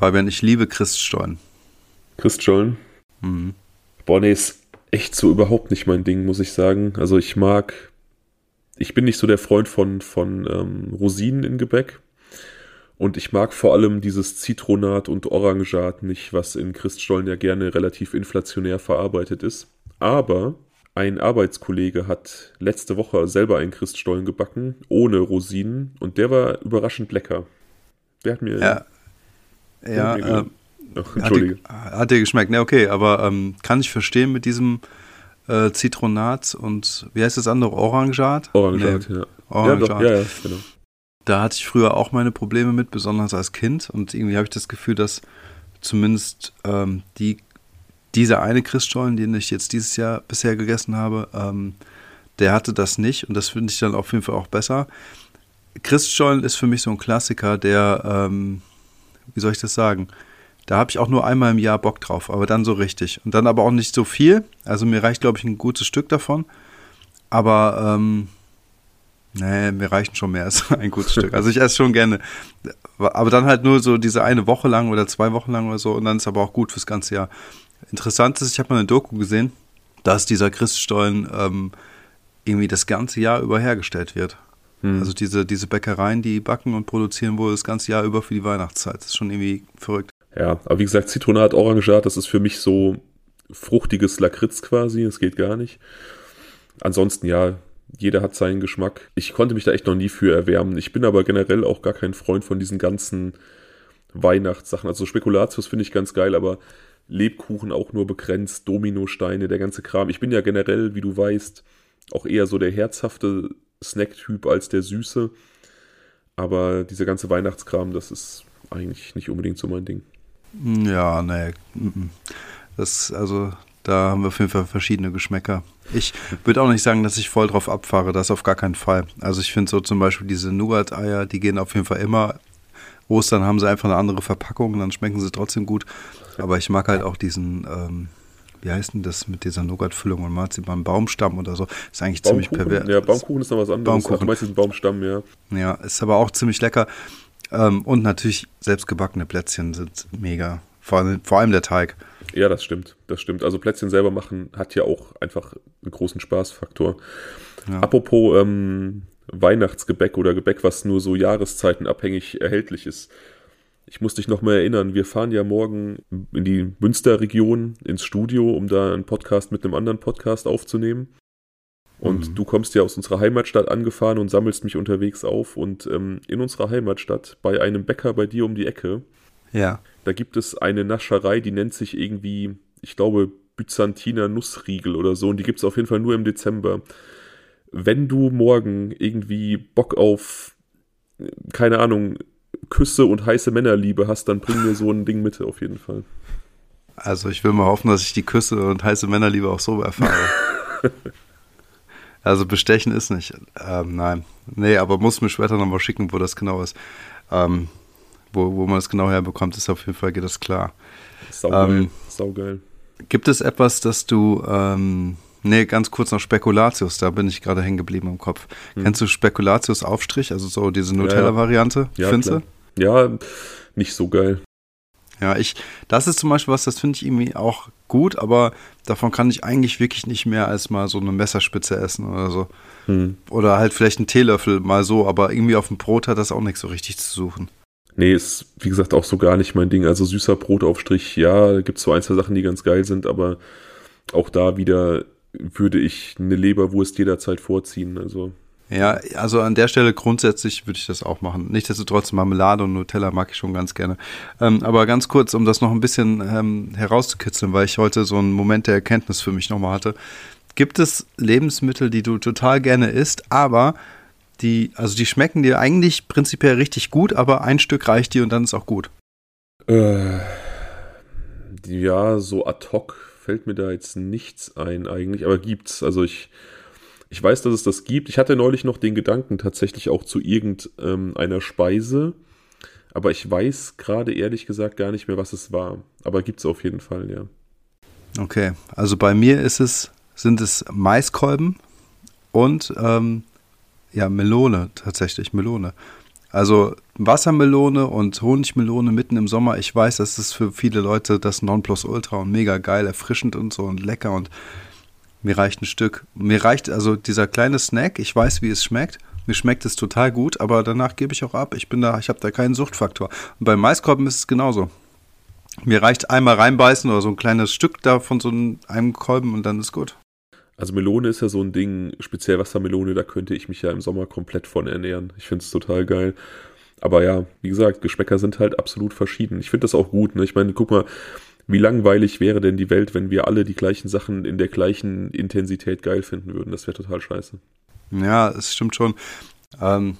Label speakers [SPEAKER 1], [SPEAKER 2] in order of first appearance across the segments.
[SPEAKER 1] Fabian, ich liebe Christstollen.
[SPEAKER 2] Christstollen? Mhm. Boah, nee, ist echt so überhaupt nicht mein Ding, muss ich sagen. Also ich mag, ich bin nicht so der Freund von, von ähm, Rosinen in Gebäck. Und ich mag vor allem dieses Zitronat und Orangat nicht, was in Christstollen ja gerne relativ inflationär verarbeitet ist. Aber ein Arbeitskollege hat letzte Woche selber einen Christstollen gebacken, ohne Rosinen, und der war überraschend lecker. Der hat mir.
[SPEAKER 1] Ja. Ja, äh, Ach, Entschuldige. Hat dir, hat dir geschmeckt, ne, okay, aber ähm, kann ich verstehen mit diesem äh, Zitronat und wie heißt das andere? Orangat?
[SPEAKER 2] Orangat, nee, ja.
[SPEAKER 1] Orangat. Ja, doch, ja, ja, genau. Da hatte ich früher auch meine Probleme mit, besonders als Kind. Und irgendwie habe ich das Gefühl, dass zumindest ähm, die dieser eine Christstollen, den ich jetzt dieses Jahr bisher gegessen habe, ähm, der hatte das nicht und das finde ich dann auf jeden Fall auch besser. Christstollen ist für mich so ein Klassiker, der, ähm, wie soll ich das sagen? Da habe ich auch nur einmal im Jahr Bock drauf, aber dann so richtig. Und dann aber auch nicht so viel. Also mir reicht, glaube ich, ein gutes Stück davon. Aber ähm, nee, mir reichen schon mehr als ein gutes Stück. Also ich esse schon gerne. Aber dann halt nur so diese eine Woche lang oder zwei Wochen lang oder so. Und dann ist aber auch gut fürs ganze Jahr. Interessant ist, ich habe mal eine Doku gesehen, dass dieser Christstollen ähm, irgendwie das ganze Jahr über hergestellt wird. Hm. Also diese, diese Bäckereien, die backen und produzieren wohl das ganze Jahr über für die Weihnachtszeit. Das ist schon irgendwie verrückt.
[SPEAKER 2] Ja, aber wie gesagt, Zitronat, Orangat, das ist für mich so fruchtiges Lakritz quasi. Das geht gar nicht. Ansonsten ja, jeder hat seinen Geschmack. Ich konnte mich da echt noch nie für erwärmen. Ich bin aber generell auch gar kein Freund von diesen ganzen Weihnachtssachen. Also Spekulatius finde ich ganz geil, aber Lebkuchen auch nur begrenzt, Dominosteine, der ganze Kram. Ich bin ja generell, wie du weißt, auch eher so der herzhafte Snack-Typ als der süße. Aber dieser ganze Weihnachtskram, das ist eigentlich nicht unbedingt so mein Ding.
[SPEAKER 1] Ja, nee. Das, also, da haben wir auf jeden Fall verschiedene Geschmäcker. Ich würde auch nicht sagen, dass ich voll drauf abfahre, das auf gar keinen Fall. Also ich finde so zum Beispiel diese Nougat-Eier, die gehen auf jeden Fall immer Ostern haben sie einfach eine andere Verpackung, dann schmecken sie trotzdem gut. Aber ich mag halt auch diesen, ähm, wie heißt denn das mit dieser Nougat-Füllung und Marzipan, Baumstamm oder so. Ist eigentlich ziemlich pervers.
[SPEAKER 2] Ja, Baumkuchen ist noch was anderes.
[SPEAKER 1] Baumkuchen.
[SPEAKER 2] Meistens Baumstamm, ja.
[SPEAKER 1] Ja, ist aber auch ziemlich lecker. Ähm, und natürlich selbstgebackene Plätzchen sind mega. Vor allem, vor allem der Teig.
[SPEAKER 2] Ja, das stimmt. Das stimmt. Also Plätzchen selber machen hat ja auch einfach einen großen Spaßfaktor. Ja. Apropos ähm, Weihnachtsgebäck oder Gebäck, was nur so jahreszeitenabhängig erhältlich ist. Ich muss dich noch mal erinnern, wir fahren ja morgen in die Münsterregion ins Studio, um da einen Podcast mit einem anderen Podcast aufzunehmen. Und mhm. du kommst ja aus unserer Heimatstadt angefahren und sammelst mich unterwegs auf. Und ähm, in unserer Heimatstadt, bei einem Bäcker bei dir um die Ecke,
[SPEAKER 1] ja.
[SPEAKER 2] da gibt es eine Nascherei, die nennt sich irgendwie, ich glaube, Byzantiner Nussriegel oder so. Und die gibt es auf jeden Fall nur im Dezember wenn du morgen irgendwie Bock auf, keine Ahnung, Küsse und heiße Männerliebe hast, dann bring mir so ein Ding mit, auf jeden Fall.
[SPEAKER 1] Also ich will mal hoffen, dass ich die Küsse und heiße Männerliebe auch so erfahre. also bestechen ist nicht. Ähm, nein. Nee, aber muss mir später nochmal schicken, wo das genau ist. Ähm, wo, wo man das genau herbekommt, ist auf jeden Fall, geht das klar.
[SPEAKER 2] Saugeil. Ähm, Saugeil.
[SPEAKER 1] Gibt es etwas, das du ähm, Nee, ganz kurz noch Spekulatius, da bin ich gerade hängen geblieben im Kopf. Hm. Kennst du Spekulatius Aufstrich, also so diese Nutella-Variante?
[SPEAKER 2] Ja, ja. Findest du? Ja, nicht so geil.
[SPEAKER 1] Ja, ich, das ist zum Beispiel was, das finde ich irgendwie auch gut, aber davon kann ich eigentlich wirklich nicht mehr als mal so eine Messerspitze essen oder so. Hm. Oder halt vielleicht einen Teelöffel mal so, aber irgendwie auf dem Brot hat das auch nichts so richtig zu suchen.
[SPEAKER 2] Nee, ist wie gesagt auch so gar nicht mein Ding. Also süßer Brotaufstrich, ja, da gibt es so ein, zwei Sachen, die ganz geil sind, aber auch da wieder würde ich eine Leberwurst jederzeit vorziehen. Also.
[SPEAKER 1] Ja, also an der Stelle grundsätzlich würde ich das auch machen. Nichtsdestotrotz Marmelade und Nutella mag ich schon ganz gerne. Ähm, aber ganz kurz, um das noch ein bisschen ähm, herauszukitzeln, weil ich heute so einen Moment der Erkenntnis für mich nochmal hatte. Gibt es Lebensmittel, die du total gerne isst, aber die, also die schmecken dir eigentlich prinzipiell richtig gut, aber ein Stück reicht dir und dann ist auch gut?
[SPEAKER 2] Äh, ja, so ad hoc fällt mir da jetzt nichts ein eigentlich, aber gibt's. Also ich, ich weiß, dass es das gibt. Ich hatte neulich noch den Gedanken tatsächlich auch zu irgendeiner ähm, Speise, aber ich weiß gerade ehrlich gesagt gar nicht mehr, was es war. Aber gibt es auf jeden Fall, ja.
[SPEAKER 1] Okay, also bei mir ist es, sind es Maiskolben und ähm, ja, Melone, tatsächlich, Melone. Also Wassermelone und Honigmelone mitten im Sommer, ich weiß, das ist für viele Leute das Nonplusultra und mega geil, erfrischend und so und lecker und mir reicht ein Stück. Mir reicht also dieser kleine Snack, ich weiß, wie es schmeckt. Mir schmeckt es total gut, aber danach gebe ich auch ab. Ich bin da, ich habe da keinen Suchtfaktor. Und beim Maiskolben ist es genauso. Mir reicht einmal reinbeißen oder so ein kleines Stück da von so einem Kolben und dann ist gut.
[SPEAKER 2] Also Melone ist ja so ein Ding, speziell Wassermelone, da könnte ich mich ja im Sommer komplett von ernähren. Ich finde es total geil. Aber ja, wie gesagt, Geschmäcker sind halt absolut verschieden. Ich finde das auch gut. Ne? Ich meine, guck mal, wie langweilig wäre denn die Welt, wenn wir alle die gleichen Sachen in der gleichen Intensität geil finden würden? Das wäre total scheiße.
[SPEAKER 1] Ja, es stimmt schon. Ähm,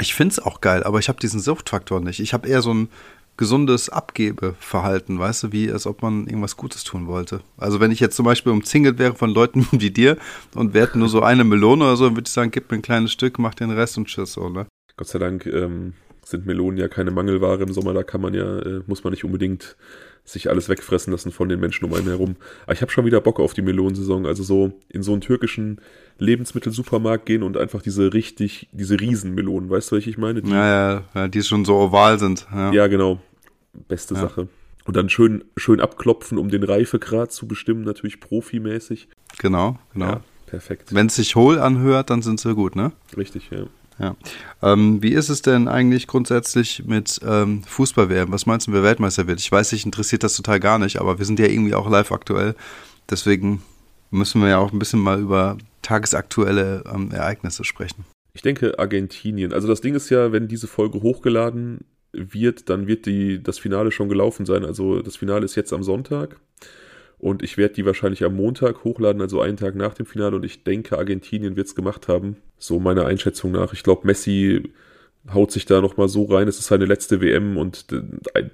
[SPEAKER 1] ich finde es auch geil, aber ich habe diesen Suchtfaktor nicht. Ich habe eher so ein gesundes Abgebeverhalten, weißt du, wie als ob man irgendwas Gutes tun wollte. Also wenn ich jetzt zum Beispiel umzingelt wäre von Leuten wie dir und wir hätten nur so eine Melone oder so, dann würde ich sagen, gib mir ein kleines Stück, mach den Rest und tschüss, so, ne?
[SPEAKER 2] Gott sei Dank ähm, sind Melonen ja keine Mangelware im Sommer, da kann man ja, äh, muss man nicht unbedingt sich alles wegfressen lassen von den Menschen um einen herum. Aber ich habe schon wieder Bock auf die Melonensaison, also so in so einen türkischen Lebensmittelsupermarkt gehen und einfach diese richtig, diese Riesenmelonen, weißt du, welche ich meine?
[SPEAKER 1] Die, ja, ja, die schon so oval sind.
[SPEAKER 2] Ja, ja genau. Beste ja. Sache. Und dann schön, schön abklopfen, um den Reifegrad zu bestimmen, natürlich profimäßig.
[SPEAKER 1] Genau, genau.
[SPEAKER 2] Ja, perfekt.
[SPEAKER 1] Wenn es sich hohl anhört, dann sind sie gut, ne?
[SPEAKER 2] Richtig, ja.
[SPEAKER 1] Ja. Ähm, wie ist es denn eigentlich grundsätzlich mit ähm, Fußball-WM? Was meinst du, wer Weltmeister wird? Ich weiß, dich interessiert das total gar nicht, aber wir sind ja irgendwie auch live aktuell. Deswegen müssen wir ja auch ein bisschen mal über tagesaktuelle ähm, Ereignisse sprechen.
[SPEAKER 2] Ich denke Argentinien. Also das Ding ist ja, wenn diese Folge hochgeladen wird, dann wird die, das Finale schon gelaufen sein. Also das Finale ist jetzt am Sonntag und ich werde die wahrscheinlich am Montag hochladen, also einen Tag nach dem Finale und ich denke, Argentinien wird es gemacht haben. So meiner Einschätzung nach. Ich glaube, Messi haut sich da nochmal so rein. Es ist seine letzte WM und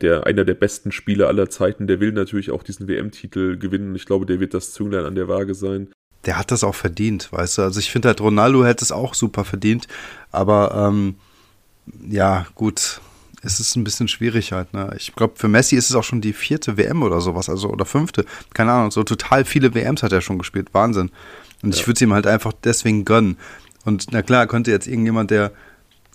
[SPEAKER 2] der, einer der besten Spieler aller Zeiten, der will natürlich auch diesen WM-Titel gewinnen. Ich glaube, der wird das Zünglein an der Waage sein.
[SPEAKER 1] Der hat das auch verdient, weißt du. Also ich finde halt, Ronaldo hätte es auch super verdient. Aber ähm, ja, gut, es ist ein bisschen schwierig halt. Ne? Ich glaube, für Messi ist es auch schon die vierte WM oder sowas, also oder fünfte. Keine Ahnung, so total viele WMs hat er schon gespielt. Wahnsinn. Und ja. ich würde es ihm halt einfach deswegen gönnen. Und na klar, könnte jetzt irgendjemand, der,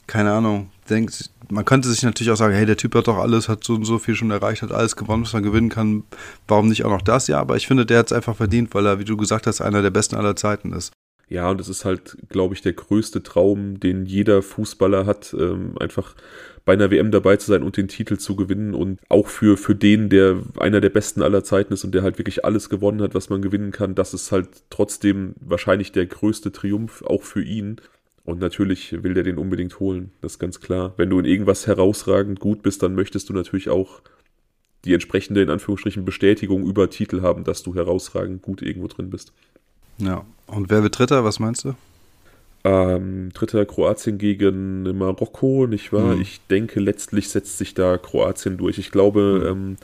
[SPEAKER 1] keine Ahnung, denkt, man könnte sich natürlich auch sagen, hey, der Typ hat doch alles, hat so und so viel schon erreicht, hat alles gewonnen, was man gewinnen kann. Warum nicht auch noch das? Ja, aber ich finde, der hat es einfach verdient, weil er, wie du gesagt hast, einer der besten aller Zeiten ist.
[SPEAKER 2] Ja, und es ist halt, glaube ich, der größte Traum, den jeder Fußballer hat, ähm, einfach bei einer WM dabei zu sein und den Titel zu gewinnen und auch für, für den, der einer der besten aller Zeiten ist und der halt wirklich alles gewonnen hat, was man gewinnen kann, das ist halt trotzdem wahrscheinlich der größte Triumph, auch für ihn. Und natürlich will der den unbedingt holen, das ist ganz klar. Wenn du in irgendwas herausragend gut bist, dann möchtest du natürlich auch die entsprechende, in Anführungsstrichen, Bestätigung über Titel haben, dass du herausragend gut irgendwo drin bist.
[SPEAKER 1] Ja, und wer wird Dritter, was meinst du?
[SPEAKER 2] Ähm, dritter Kroatien gegen Marokko, nicht wahr? Mhm. Ich denke, letztlich setzt sich da Kroatien durch. Ich glaube, mhm. ähm,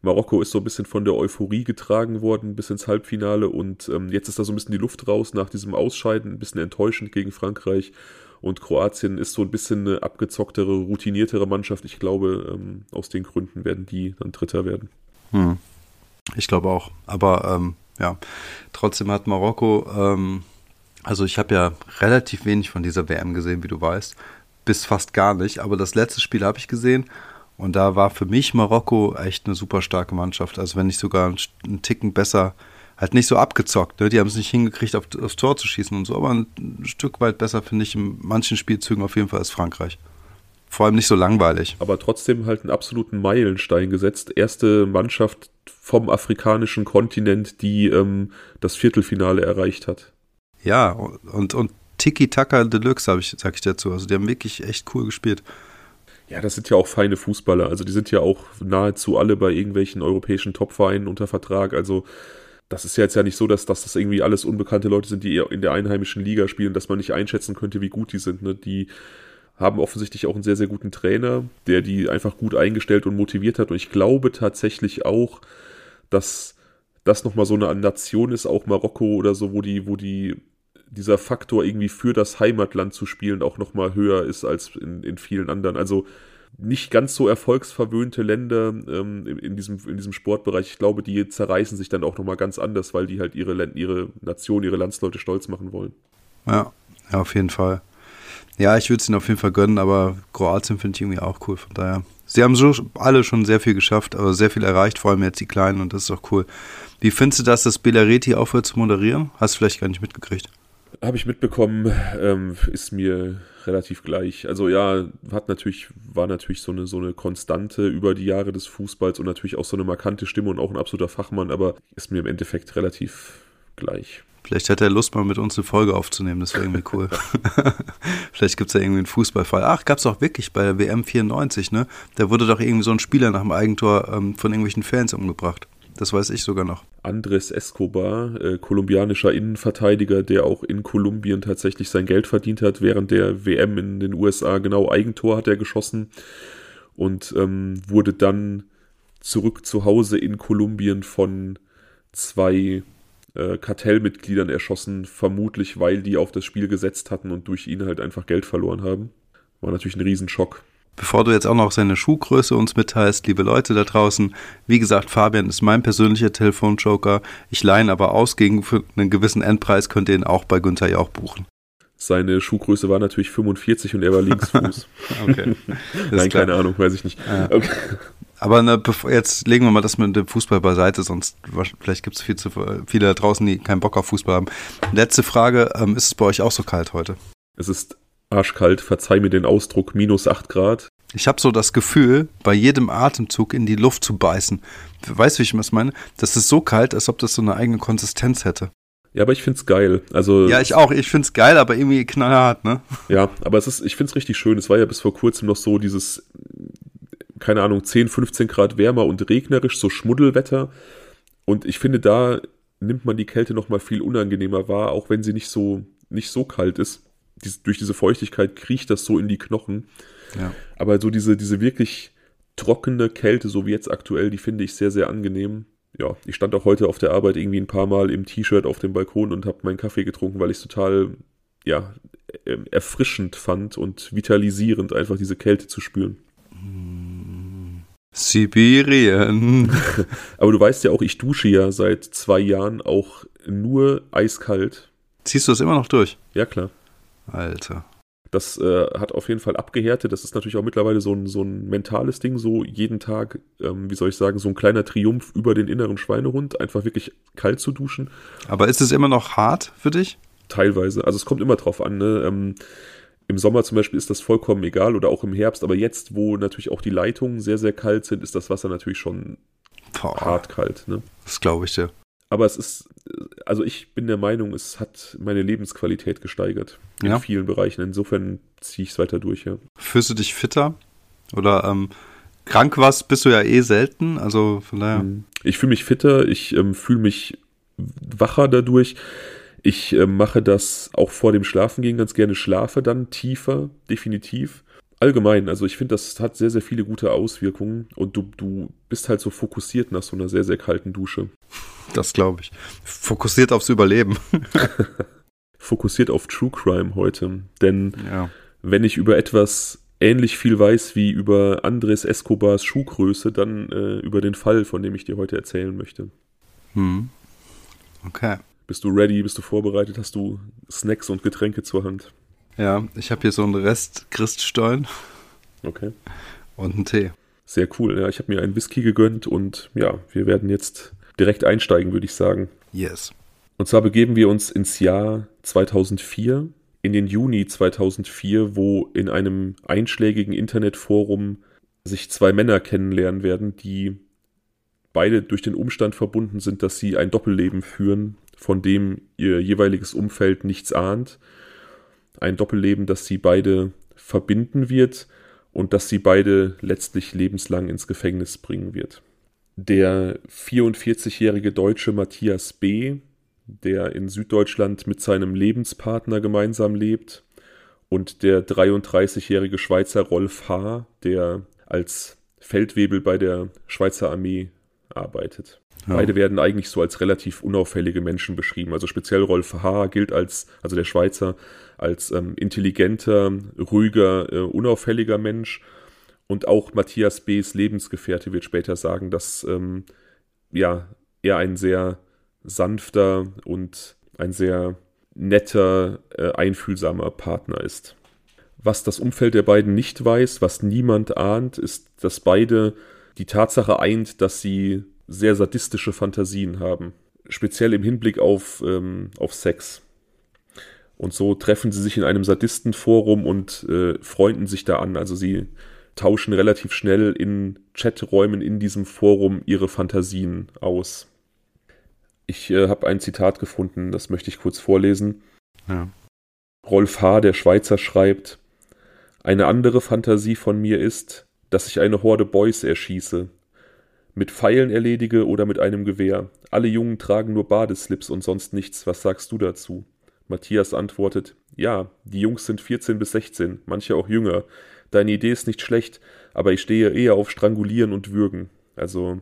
[SPEAKER 2] Marokko ist so ein bisschen von der Euphorie getragen worden bis ins Halbfinale und ähm, jetzt ist da so ein bisschen die Luft raus nach diesem Ausscheiden, ein bisschen enttäuschend gegen Frankreich. Und Kroatien ist so ein bisschen eine abgezocktere, routiniertere Mannschaft. Ich glaube, ähm, aus den Gründen werden die dann Dritter werden.
[SPEAKER 1] Hm. Ich glaube auch. Aber ähm, ja, trotzdem hat Marokko ähm, also ich habe ja relativ wenig von dieser WM gesehen, wie du weißt, bis fast gar nicht. Aber das letzte Spiel habe ich gesehen und da war für mich Marokko echt eine super starke Mannschaft. Also wenn nicht sogar einen Ticken besser, halt nicht so abgezockt. Ne? Die haben es nicht hingekriegt, auf, aufs Tor zu schießen und so, aber ein, Stück weit besser finde ich in manchen Spielzügen auf jeden Fall als Frankreich. Vor allem nicht so langweilig.
[SPEAKER 2] Aber trotzdem halt einen absoluten Meilenstein gesetzt. Erste Mannschaft vom afrikanischen Kontinent, die ähm, das Viertelfinale erreicht hat.
[SPEAKER 1] Ja, und, und Tiki-Taka Deluxe, habe ich, sag ich dazu. Also die haben wirklich echt cool gespielt.
[SPEAKER 2] Ja, das sind ja auch feine Fußballer. Also die sind ja auch nahezu alle bei irgendwelchen europäischen Topvereinen unter Vertrag. Also das ist ja jetzt ja nicht so, dass, dass das irgendwie alles unbekannte Leute sind, die in der einheimischen Liga spielen, dass man nicht einschätzen könnte, wie gut die sind. Ne? Die haben offensichtlich auch einen sehr, sehr guten Trainer, der die einfach gut eingestellt und motiviert hat. Und ich glaube tatsächlich auch, dass das nochmal so eine Nation ist, auch Marokko oder so, wo die, wo die dieser Faktor irgendwie für das Heimatland zu spielen auch nochmal höher ist als in, in vielen anderen. Also nicht ganz so erfolgsverwöhnte Länder ähm, in, in, diesem, in diesem Sportbereich, ich glaube, die zerreißen sich dann auch nochmal ganz anders, weil die halt ihre, ihre Nation, ihre Landsleute stolz machen wollen.
[SPEAKER 1] Ja, ja, auf jeden Fall. Ja, ich würde es ihnen auf jeden Fall gönnen, aber Kroatien finde ich irgendwie auch cool. Von daher. Sie haben so alle schon sehr viel geschafft, aber sehr viel erreicht, vor allem jetzt die Kleinen und das ist auch cool. Wie findest du das, dass Belareti aufhört zu moderieren? Hast du vielleicht gar nicht mitgekriegt.
[SPEAKER 2] Habe ich mitbekommen, ähm, ist mir relativ gleich. Also ja, hat natürlich, war natürlich so eine, so eine Konstante über die Jahre des Fußballs und natürlich auch so eine markante Stimme und auch ein absoluter Fachmann, aber ist mir im Endeffekt relativ gleich.
[SPEAKER 1] Vielleicht hat er Lust, mal mit uns eine Folge aufzunehmen. Das wäre irgendwie cool. Vielleicht gibt es ja irgendwie einen Fußballfall. Ach, gab es auch wirklich bei der WM 94, ne? Da wurde doch irgendwie so ein Spieler nach dem Eigentor ähm, von irgendwelchen Fans umgebracht. Das weiß ich sogar noch.
[SPEAKER 2] Andres Escobar, äh, kolumbianischer Innenverteidiger, der auch in Kolumbien tatsächlich sein Geld verdient hat. Während der WM in den USA genau Eigentor hat er geschossen und ähm, wurde dann zurück zu Hause in Kolumbien von zwei äh, Kartellmitgliedern erschossen, vermutlich weil die auf das Spiel gesetzt hatten und durch ihn halt einfach Geld verloren haben. War natürlich ein Riesenschock.
[SPEAKER 1] Bevor du jetzt auch noch seine Schuhgröße uns mitteilst, liebe Leute da draußen, wie gesagt, Fabian ist mein persönlicher Telefonjoker. Ich leihe ihn aber aus, gegen einen gewissen Endpreis könnt ihr ihn auch bei Günther Jauch buchen.
[SPEAKER 2] Seine Schuhgröße war natürlich 45 und er war Linksfuß. okay. Nein, keine Ahnung, weiß ich nicht. Ja. Okay.
[SPEAKER 1] Aber ne, jetzt legen wir mal das mit dem Fußball beiseite, sonst vielleicht gibt es viel zu viele da draußen, die keinen Bock auf Fußball haben. Letzte Frage, ähm, ist es bei euch auch so kalt heute?
[SPEAKER 2] Es ist arschkalt, verzeih mir den Ausdruck, minus 8 Grad.
[SPEAKER 1] Ich habe so das Gefühl, bei jedem Atemzug in die Luft zu beißen. Weißt du, wie ich das meine? Das ist so kalt, als ob das so eine eigene Konsistenz hätte.
[SPEAKER 2] Ja, aber ich find's geil. Also
[SPEAKER 1] ja, ich auch. Ich find's geil, aber irgendwie knallhart, ne?
[SPEAKER 2] Ja, aber es ist, ich find's richtig schön. Es war ja bis vor kurzem noch so dieses keine Ahnung, 10, 15 Grad wärmer und regnerisch, so Schmuddelwetter. Und ich finde, da nimmt man die Kälte noch mal viel unangenehmer wahr, auch wenn sie nicht so, nicht so kalt ist. Dies, durch diese Feuchtigkeit kriecht das so in die Knochen. Ja. Aber so diese, diese wirklich trockene Kälte, so wie jetzt aktuell, die finde ich sehr, sehr angenehm. Ja, ich stand auch heute auf der Arbeit irgendwie ein paar Mal im T-Shirt auf dem Balkon und habe meinen Kaffee getrunken, weil ich es total, ja, ähm, erfrischend fand und vitalisierend, einfach diese Kälte zu spüren.
[SPEAKER 1] Sibirien.
[SPEAKER 2] Aber du weißt ja auch, ich dusche ja seit zwei Jahren auch nur eiskalt.
[SPEAKER 1] Ziehst du das immer noch durch?
[SPEAKER 2] Ja, klar.
[SPEAKER 1] Alter.
[SPEAKER 2] Das äh, hat auf jeden Fall abgehärtet. Das ist natürlich auch mittlerweile so ein, so ein mentales Ding, so jeden Tag, ähm, wie soll ich sagen, so ein kleiner Triumph über den inneren Schweinehund, einfach wirklich kalt zu duschen.
[SPEAKER 1] Aber ist es immer noch hart für dich?
[SPEAKER 2] Teilweise. Also es kommt immer drauf an. Ne? Ähm, im Sommer zum Beispiel ist das vollkommen egal oder auch im Herbst, aber jetzt, wo natürlich auch die Leitungen sehr, sehr kalt sind, ist das Wasser natürlich schon Boah, hart kalt. Ne?
[SPEAKER 1] Das glaube ich dir.
[SPEAKER 2] Aber es ist, also ich bin der Meinung, es hat meine Lebensqualität gesteigert in ja. vielen Bereichen. Insofern ziehe ich es weiter durch, ja.
[SPEAKER 1] Fühlst du dich fitter? Oder ähm, krank warst, bist du ja eh selten, also von daher. Hm.
[SPEAKER 2] Ich fühle mich fitter, ich ähm, fühle mich wacher dadurch. Ich äh, mache das auch vor dem Schlafengehen ganz gerne, schlafe dann tiefer, definitiv. Allgemein, also ich finde, das hat sehr, sehr viele gute Auswirkungen und du, du bist halt so fokussiert nach so einer sehr, sehr kalten Dusche.
[SPEAKER 1] Das glaube ich. Fokussiert aufs Überleben.
[SPEAKER 2] fokussiert auf True Crime heute. Denn ja. wenn ich über etwas ähnlich viel weiß wie über Andres Escobars Schuhgröße, dann äh, über den Fall, von dem ich dir heute erzählen möchte.
[SPEAKER 1] Hm. Okay.
[SPEAKER 2] Bist du ready? Bist du vorbereitet? Hast du Snacks und Getränke zur Hand?
[SPEAKER 1] Ja, ich habe hier so einen Rest Christstollen.
[SPEAKER 2] Okay.
[SPEAKER 1] Und einen Tee.
[SPEAKER 2] Sehr cool. Ja, ich habe mir einen Whisky gegönnt und ja, wir werden jetzt direkt einsteigen, würde ich sagen.
[SPEAKER 1] Yes.
[SPEAKER 2] Und zwar begeben wir uns ins Jahr 2004, in den Juni 2004, wo in einem einschlägigen Internetforum sich zwei Männer kennenlernen werden, die beide durch den Umstand verbunden sind, dass sie ein Doppelleben führen, von dem ihr jeweiliges Umfeld nichts ahnt. Ein Doppelleben, das sie beide verbinden wird und das sie beide letztlich lebenslang ins Gefängnis bringen wird. Der 44-jährige Deutsche Matthias B., der in Süddeutschland mit seinem Lebenspartner gemeinsam lebt, und der 33-jährige Schweizer Rolf H., der als Feldwebel bei der Schweizer Armee arbeitet. Ja. Beide werden eigentlich so als relativ unauffällige Menschen beschrieben. Also speziell Rolf H. gilt als, also der Schweizer, als ähm, intelligenter, ruhiger, äh, unauffälliger Mensch. Und auch Matthias B.'s Lebensgefährte wird später sagen, dass ähm, ja, er ein sehr sanfter und ein sehr netter, äh, einfühlsamer Partner ist. Was das Umfeld der beiden nicht weiß, was niemand ahnt, ist, dass beide die Tatsache eint, dass sie sehr sadistische Fantasien haben. Speziell im Hinblick auf, ähm, auf Sex. Und so treffen sie sich in einem Sadistenforum und äh, freunden sich da an. Also sie tauschen relativ schnell in Chaträumen in diesem Forum ihre Fantasien aus. Ich äh, habe ein Zitat gefunden, das möchte ich kurz vorlesen. Ja. Rolf H., der Schweizer, schreibt: Eine andere Fantasie von mir ist, dass ich eine Horde Boys erschieße. Mit Pfeilen erledige oder mit einem Gewehr. Alle Jungen tragen nur Badeslips und sonst nichts. Was sagst du dazu? Matthias antwortet: Ja, die Jungs sind 14 bis 16, manche auch jünger. Deine Idee ist nicht schlecht, aber ich stehe eher auf Strangulieren und Würgen. Also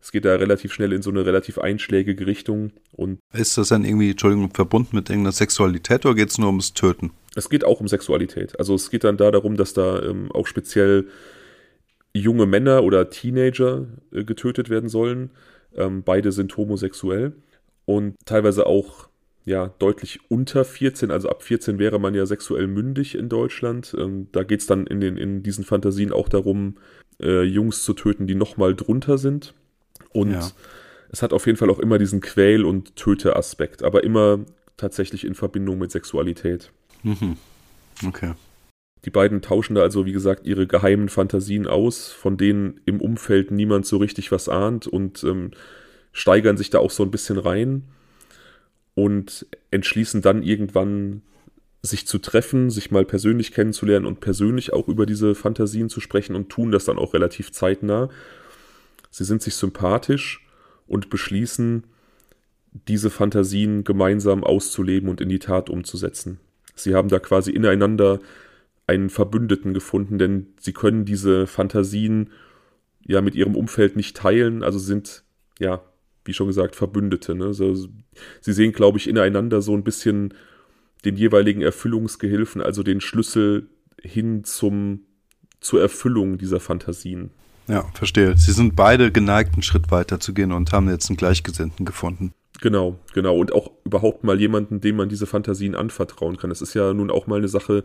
[SPEAKER 2] es geht da relativ schnell in so eine relativ einschlägige Richtung. Und
[SPEAKER 1] ist das dann irgendwie, Entschuldigung, verbunden mit irgendeiner Sexualität oder geht es nur ums Töten?
[SPEAKER 2] Es geht auch um Sexualität. Also es geht dann da darum, dass da ähm, auch speziell junge Männer oder Teenager äh, getötet werden sollen. Ähm, beide sind homosexuell und teilweise auch ja deutlich unter 14, also ab 14 wäre man ja sexuell mündig in Deutschland. Ähm, da geht es dann in, den, in diesen Fantasien auch darum, äh, Jungs zu töten, die nochmal drunter sind. Und ja. es hat auf jeden Fall auch immer diesen Quäl- und Töte-Aspekt, aber immer tatsächlich in Verbindung mit Sexualität.
[SPEAKER 1] Mhm. Okay.
[SPEAKER 2] Die beiden tauschen da also, wie gesagt, ihre geheimen Fantasien aus, von denen im Umfeld niemand so richtig was ahnt und ähm, steigern sich da auch so ein bisschen rein und entschließen dann irgendwann sich zu treffen, sich mal persönlich kennenzulernen und persönlich auch über diese Fantasien zu sprechen und tun das dann auch relativ zeitnah sie sind sich sympathisch und beschließen, diese Fantasien gemeinsam auszuleben und in die Tat umzusetzen. Sie haben da quasi ineinander einen Verbündeten gefunden, denn sie können diese Fantasien ja mit ihrem Umfeld nicht teilen, also sind ja, wie schon gesagt, Verbündete. Ne? Also, sie sehen, glaube ich, ineinander so ein bisschen den jeweiligen Erfüllungsgehilfen, also den Schlüssel hin zum, zur Erfüllung dieser Fantasien.
[SPEAKER 1] Ja, verstehe. Sie sind beide geneigt, einen Schritt weiter zu gehen und haben jetzt einen Gleichgesinnten gefunden.
[SPEAKER 2] Genau, genau. Und auch überhaupt mal jemanden, dem man diese Fantasien anvertrauen kann. Das ist ja nun auch mal eine Sache,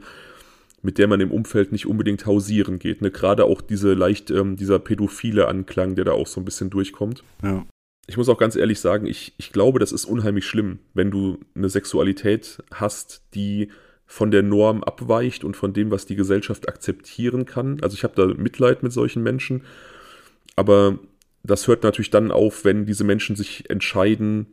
[SPEAKER 2] mit der man im Umfeld nicht unbedingt hausieren geht. Ne? Gerade auch diese leicht, ähm, dieser pädophile Anklang, der da auch so ein bisschen durchkommt.
[SPEAKER 1] Ja.
[SPEAKER 2] Ich muss auch ganz ehrlich sagen, ich, ich glaube, das ist unheimlich schlimm, wenn du eine Sexualität hast, die von der Norm abweicht und von dem, was die Gesellschaft akzeptieren kann. Also ich habe da Mitleid mit solchen Menschen, aber das hört natürlich dann auf, wenn diese Menschen sich entscheiden,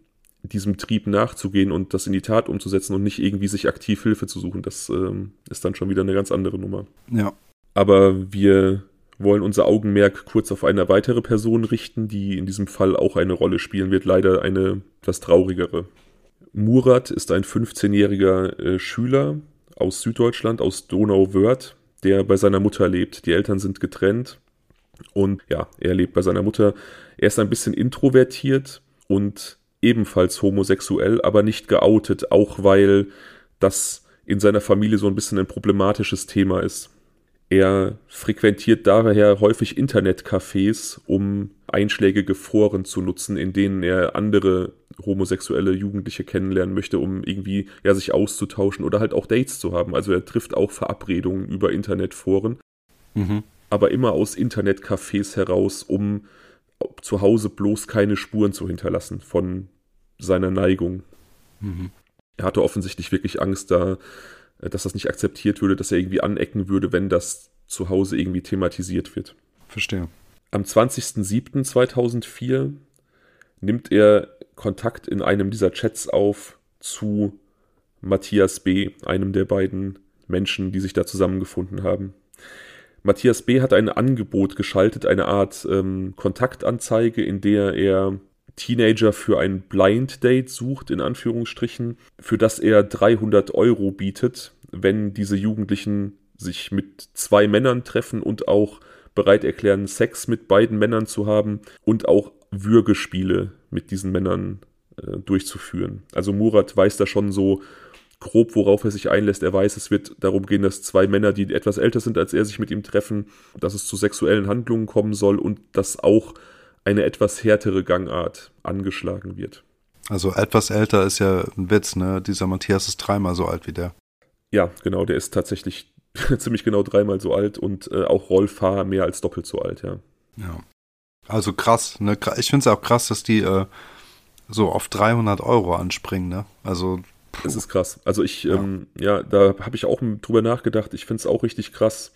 [SPEAKER 2] diesem Trieb nachzugehen und das in die Tat umzusetzen und nicht irgendwie sich aktiv Hilfe zu suchen. Das ähm, ist dann schon wieder eine ganz andere Nummer.
[SPEAKER 1] Ja.
[SPEAKER 2] Aber wir wollen unser Augenmerk kurz auf eine weitere Person richten, die in diesem Fall auch eine Rolle spielen wird, leider eine etwas traurigere. Murat ist ein 15-jähriger äh, Schüler aus Süddeutschland, aus Donauwörth, der bei seiner Mutter lebt. Die Eltern sind getrennt und ja, er lebt bei seiner Mutter. Er ist ein bisschen introvertiert und ebenfalls homosexuell, aber nicht geoutet, auch weil das in seiner Familie so ein bisschen ein problematisches Thema ist. Er frequentiert daher häufig Internetcafés, um einschlägige Foren zu nutzen, in denen er andere homosexuelle Jugendliche kennenlernen möchte, um irgendwie ja sich auszutauschen oder halt auch Dates zu haben. Also er trifft auch Verabredungen über Internetforen, mhm. aber immer aus Internetcafés heraus, um zu Hause bloß keine Spuren zu hinterlassen von seiner Neigung. Mhm. Er hatte offensichtlich wirklich Angst, da äh, dass das nicht akzeptiert würde, dass er irgendwie anecken würde, wenn das zu Hause irgendwie thematisiert wird.
[SPEAKER 1] Verstehe.
[SPEAKER 2] Am 20.07.2004 nimmt er Kontakt in einem dieser Chats auf zu Matthias B., einem der beiden Menschen, die sich da zusammengefunden haben. Matthias B. hat ein Angebot geschaltet, eine Art ähm, Kontaktanzeige, in der er Teenager für ein Blind Date sucht, in Anführungsstrichen, für das er 300 Euro bietet, wenn diese Jugendlichen sich mit zwei Männern treffen und auch bereit erklären, Sex mit beiden Männern zu haben und auch Würgespiele mit diesen Männern äh, durchzuführen. Also Murat weiß da schon so grob, worauf er sich einlässt. Er weiß, es wird darum gehen, dass zwei Männer, die etwas älter sind als er, sich mit ihm treffen, dass es zu sexuellen Handlungen kommen soll und dass auch eine etwas härtere Gangart angeschlagen wird.
[SPEAKER 1] Also etwas älter ist ja ein Witz, ne? Dieser Matthias ist dreimal so alt wie der.
[SPEAKER 2] Ja, genau, der ist tatsächlich ziemlich genau dreimal so alt und äh, auch Rolf Haar mehr als doppelt so alt, ja.
[SPEAKER 1] Ja. Also krass, ne? Ich finde es auch krass, dass die äh, so auf 300 Euro anspringen, ne? Also.
[SPEAKER 2] Es ist krass. Also ich, ja, ähm, ja da habe ich auch drüber nachgedacht. Ich finde es auch richtig krass.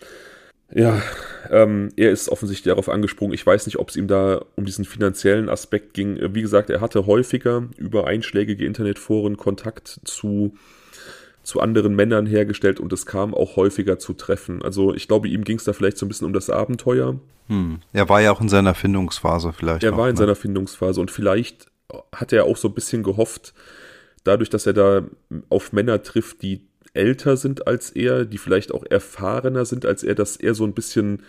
[SPEAKER 2] Ja, ähm, er ist offensichtlich darauf angesprungen. Ich weiß nicht, ob es ihm da um diesen finanziellen Aspekt ging. Wie gesagt, er hatte häufiger über einschlägige Internetforen Kontakt zu zu anderen Männern hergestellt und es kam auch häufiger zu Treffen. Also ich glaube, ihm ging es da vielleicht so ein bisschen um das Abenteuer.
[SPEAKER 1] Hm. Er war ja auch in seiner Findungsphase vielleicht.
[SPEAKER 2] Er auch, war in ne? seiner Findungsphase und vielleicht hat er auch so ein bisschen gehofft, dadurch, dass er da auf Männer trifft, die älter sind als er, die vielleicht auch erfahrener sind als er, dass er so ein bisschen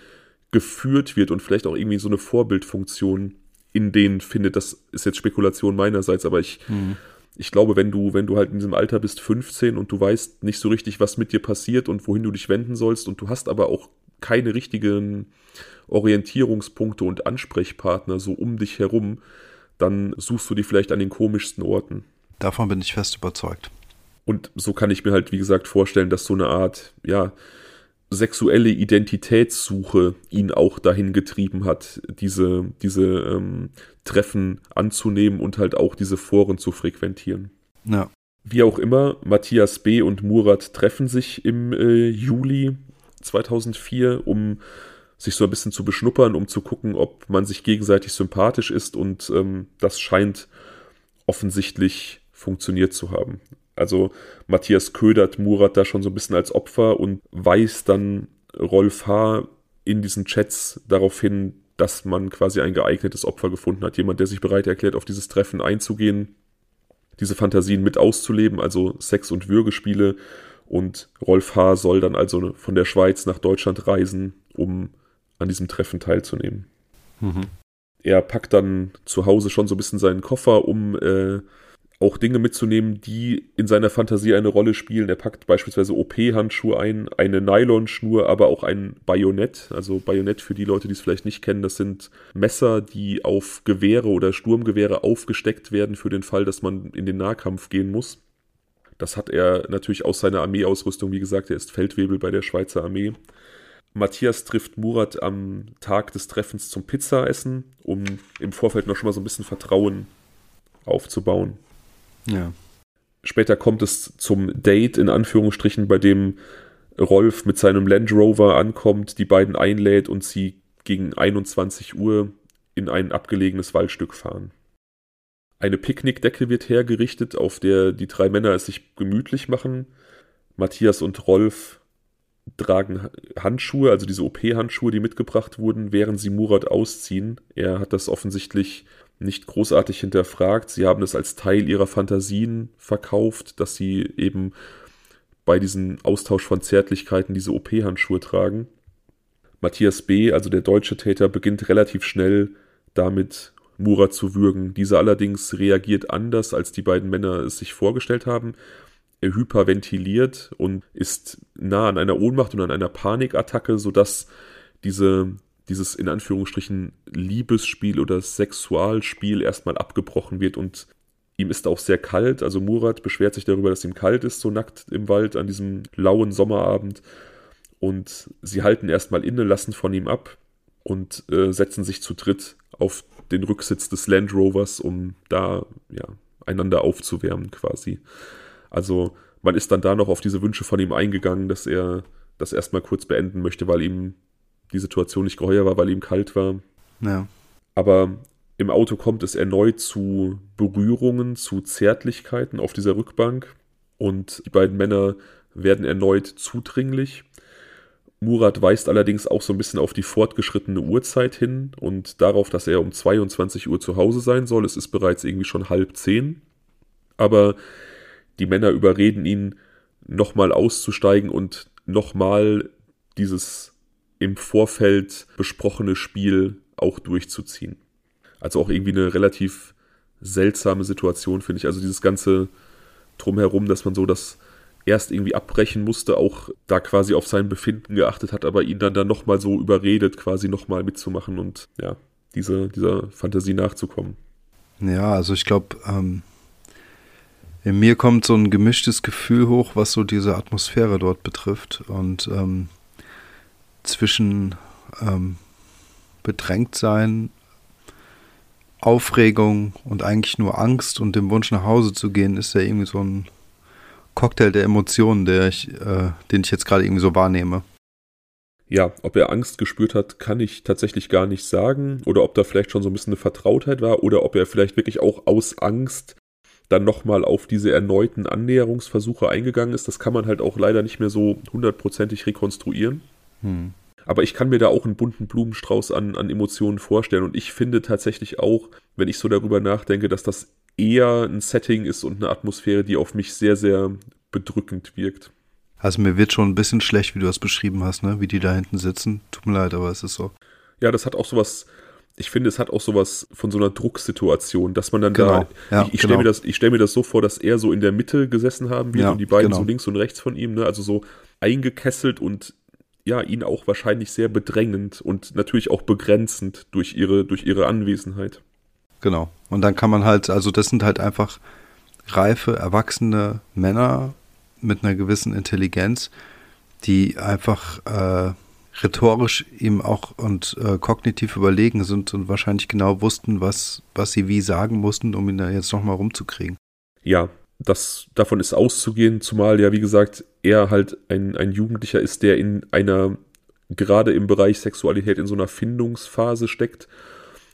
[SPEAKER 2] geführt wird und vielleicht auch irgendwie so eine Vorbildfunktion in denen findet. Das ist jetzt Spekulation meinerseits, aber ich hm ich glaube, wenn du, wenn du halt in diesem Alter bist, 15 und du weißt nicht so richtig, was mit dir passiert und wohin du dich wenden sollst und du hast aber auch keine richtigen Orientierungspunkte und Ansprechpartner so um dich herum, dann suchst du die vielleicht an den komischsten Orten.
[SPEAKER 1] Davon bin ich fest überzeugt.
[SPEAKER 2] Und so kann ich mir halt, wie gesagt, vorstellen, dass so eine Art, ja, sexuelle Identitätssuche ihn auch dahin getrieben hat, diese, diese ähm, Treffen anzunehmen und halt auch diese Foren zu frequentieren.
[SPEAKER 1] Ja.
[SPEAKER 2] Wie auch immer, Matthias B. und Murat treffen sich im äh, Juli 2004, um sich so ein bisschen zu beschnuppern, um zu gucken, ob man sich gegenseitig sympathisch ist und ähm, das scheint offensichtlich funktioniert zu haben. Also Matthias ködert Murat da schon so ein bisschen als Opfer und weist dann Rolf H. in diesen Chats darauf hin, dass man quasi ein geeignetes Opfer gefunden hat. Jemand, der sich bereit erklärt, auf dieses Treffen einzugehen, diese Fantasien mit auszuleben, also Sex- und Würgespiele. Und Rolf H. soll dann also von der Schweiz nach Deutschland reisen, um an diesem Treffen teilzunehmen. Mhm. Er packt dann zu Hause schon so ein bisschen seinen Koffer, um äh, auch Dinge mitzunehmen, die in seiner Fantasie eine Rolle spielen. Er packt beispielsweise OP-Handschuhe ein, eine Nylonschnur, aber auch ein Bajonett. Also Bajonett für die Leute, die es vielleicht nicht kennen, das sind Messer, die auf Gewehre oder Sturmgewehre aufgesteckt werden für den Fall, dass man in den Nahkampf gehen muss. Das hat er natürlich aus seiner Armeeausrüstung. Wie gesagt, er ist Feldwebel bei der Schweizer Armee. Matthias trifft Murat am Tag des Treffens zum Pizzaessen, um im Vorfeld noch schon mal so ein bisschen Vertrauen aufzubauen.
[SPEAKER 1] Ja.
[SPEAKER 2] Später kommt es zum Date, in Anführungsstrichen, bei dem Rolf mit seinem Land Rover ankommt, die beiden einlädt und sie gegen 21 Uhr in ein abgelegenes Waldstück fahren. Eine Picknickdecke wird hergerichtet, auf der die drei Männer es sich gemütlich machen. Matthias und Rolf tragen Handschuhe, also diese OP-Handschuhe, die mitgebracht wurden, während sie Murat ausziehen. Er hat das offensichtlich nicht großartig hinterfragt. Sie haben es als Teil ihrer Fantasien verkauft, dass sie eben bei diesem Austausch von Zärtlichkeiten diese OP-Handschuhe tragen. Matthias B., also der deutsche Täter, beginnt relativ schnell damit, Murat zu würgen. Dieser allerdings reagiert anders, als die beiden Männer es sich vorgestellt haben. Er hyperventiliert und ist nah an einer Ohnmacht und an einer Panikattacke, sodass diese dieses in Anführungsstrichen Liebesspiel oder Sexualspiel erstmal abgebrochen wird und ihm ist auch sehr kalt. Also Murat beschwert sich darüber, dass ihm kalt ist, so nackt im Wald an diesem lauen Sommerabend. Und sie halten erstmal inne, lassen von ihm ab und äh, setzen sich zu dritt auf den Rücksitz des Land Rovers, um da ja, einander aufzuwärmen quasi. Also man ist dann da noch auf diese Wünsche von ihm eingegangen, dass er das erstmal kurz beenden möchte, weil ihm die Situation nicht geheuer war, weil ihm kalt war.
[SPEAKER 1] Ja.
[SPEAKER 2] Aber im Auto kommt es erneut zu Berührungen, zu Zärtlichkeiten auf dieser Rückbank und die beiden Männer werden erneut zudringlich. Murat weist allerdings auch so ein bisschen auf die fortgeschrittene Uhrzeit hin und darauf, dass er um 22 Uhr zu Hause sein soll. Es ist bereits irgendwie schon halb zehn. Aber die Männer überreden ihn, nochmal auszusteigen und nochmal dieses im Vorfeld besprochene Spiel auch durchzuziehen. Also auch irgendwie eine relativ seltsame Situation, finde ich. Also dieses ganze Drumherum, dass man so das erst irgendwie abbrechen musste, auch da quasi auf sein Befinden geachtet hat, aber ihn dann dann nochmal so überredet, quasi nochmal mitzumachen und ja, diese, dieser Fantasie nachzukommen.
[SPEAKER 1] Ja, also ich glaube, ähm, In mir kommt so ein gemischtes Gefühl hoch, was so diese Atmosphäre dort betrifft. Und ähm, zwischen ähm, bedrängt sein, Aufregung und eigentlich nur Angst und dem Wunsch nach Hause zu gehen, ist ja irgendwie so ein Cocktail der Emotionen, der ich, äh, den ich jetzt gerade irgendwie so wahrnehme.
[SPEAKER 2] Ja, ob er Angst gespürt hat, kann ich tatsächlich gar nicht sagen. Oder ob da vielleicht schon so ein bisschen eine Vertrautheit war. Oder ob er vielleicht wirklich auch aus Angst dann nochmal auf diese erneuten Annäherungsversuche eingegangen ist. Das kann man halt auch leider nicht mehr so hundertprozentig rekonstruieren. Hm. Aber ich kann mir da auch einen bunten Blumenstrauß an, an Emotionen vorstellen. Und ich finde tatsächlich auch, wenn ich so darüber nachdenke, dass das eher ein Setting ist und eine Atmosphäre, die auf mich sehr, sehr bedrückend wirkt.
[SPEAKER 1] Also mir wird schon ein bisschen schlecht, wie du das beschrieben hast, ne? Wie die da hinten sitzen. Tut mir leid, aber es ist so.
[SPEAKER 2] Ja, das hat auch sowas, ich finde, es hat auch sowas von so einer Drucksituation, dass man dann genau. da, ja, ich, ich genau. stelle mir, das, stell mir das so vor, dass er so in der Mitte gesessen haben wird ja, und die beiden genau. so links und rechts von ihm, ne? Also so eingekesselt und ja, ihn auch wahrscheinlich sehr bedrängend und natürlich auch begrenzend durch ihre, durch ihre Anwesenheit.
[SPEAKER 1] Genau. Und dann kann man halt, also das sind halt einfach reife, erwachsene Männer mit einer gewissen Intelligenz, die einfach äh, rhetorisch ihm auch und äh, kognitiv überlegen sind und wahrscheinlich genau wussten, was, was sie wie sagen mussten, um ihn da jetzt nochmal rumzukriegen.
[SPEAKER 2] Ja, das, davon ist auszugehen, zumal ja, wie gesagt, er halt ein, ein Jugendlicher ist, der in einer, gerade im Bereich Sexualität, in so einer Findungsphase steckt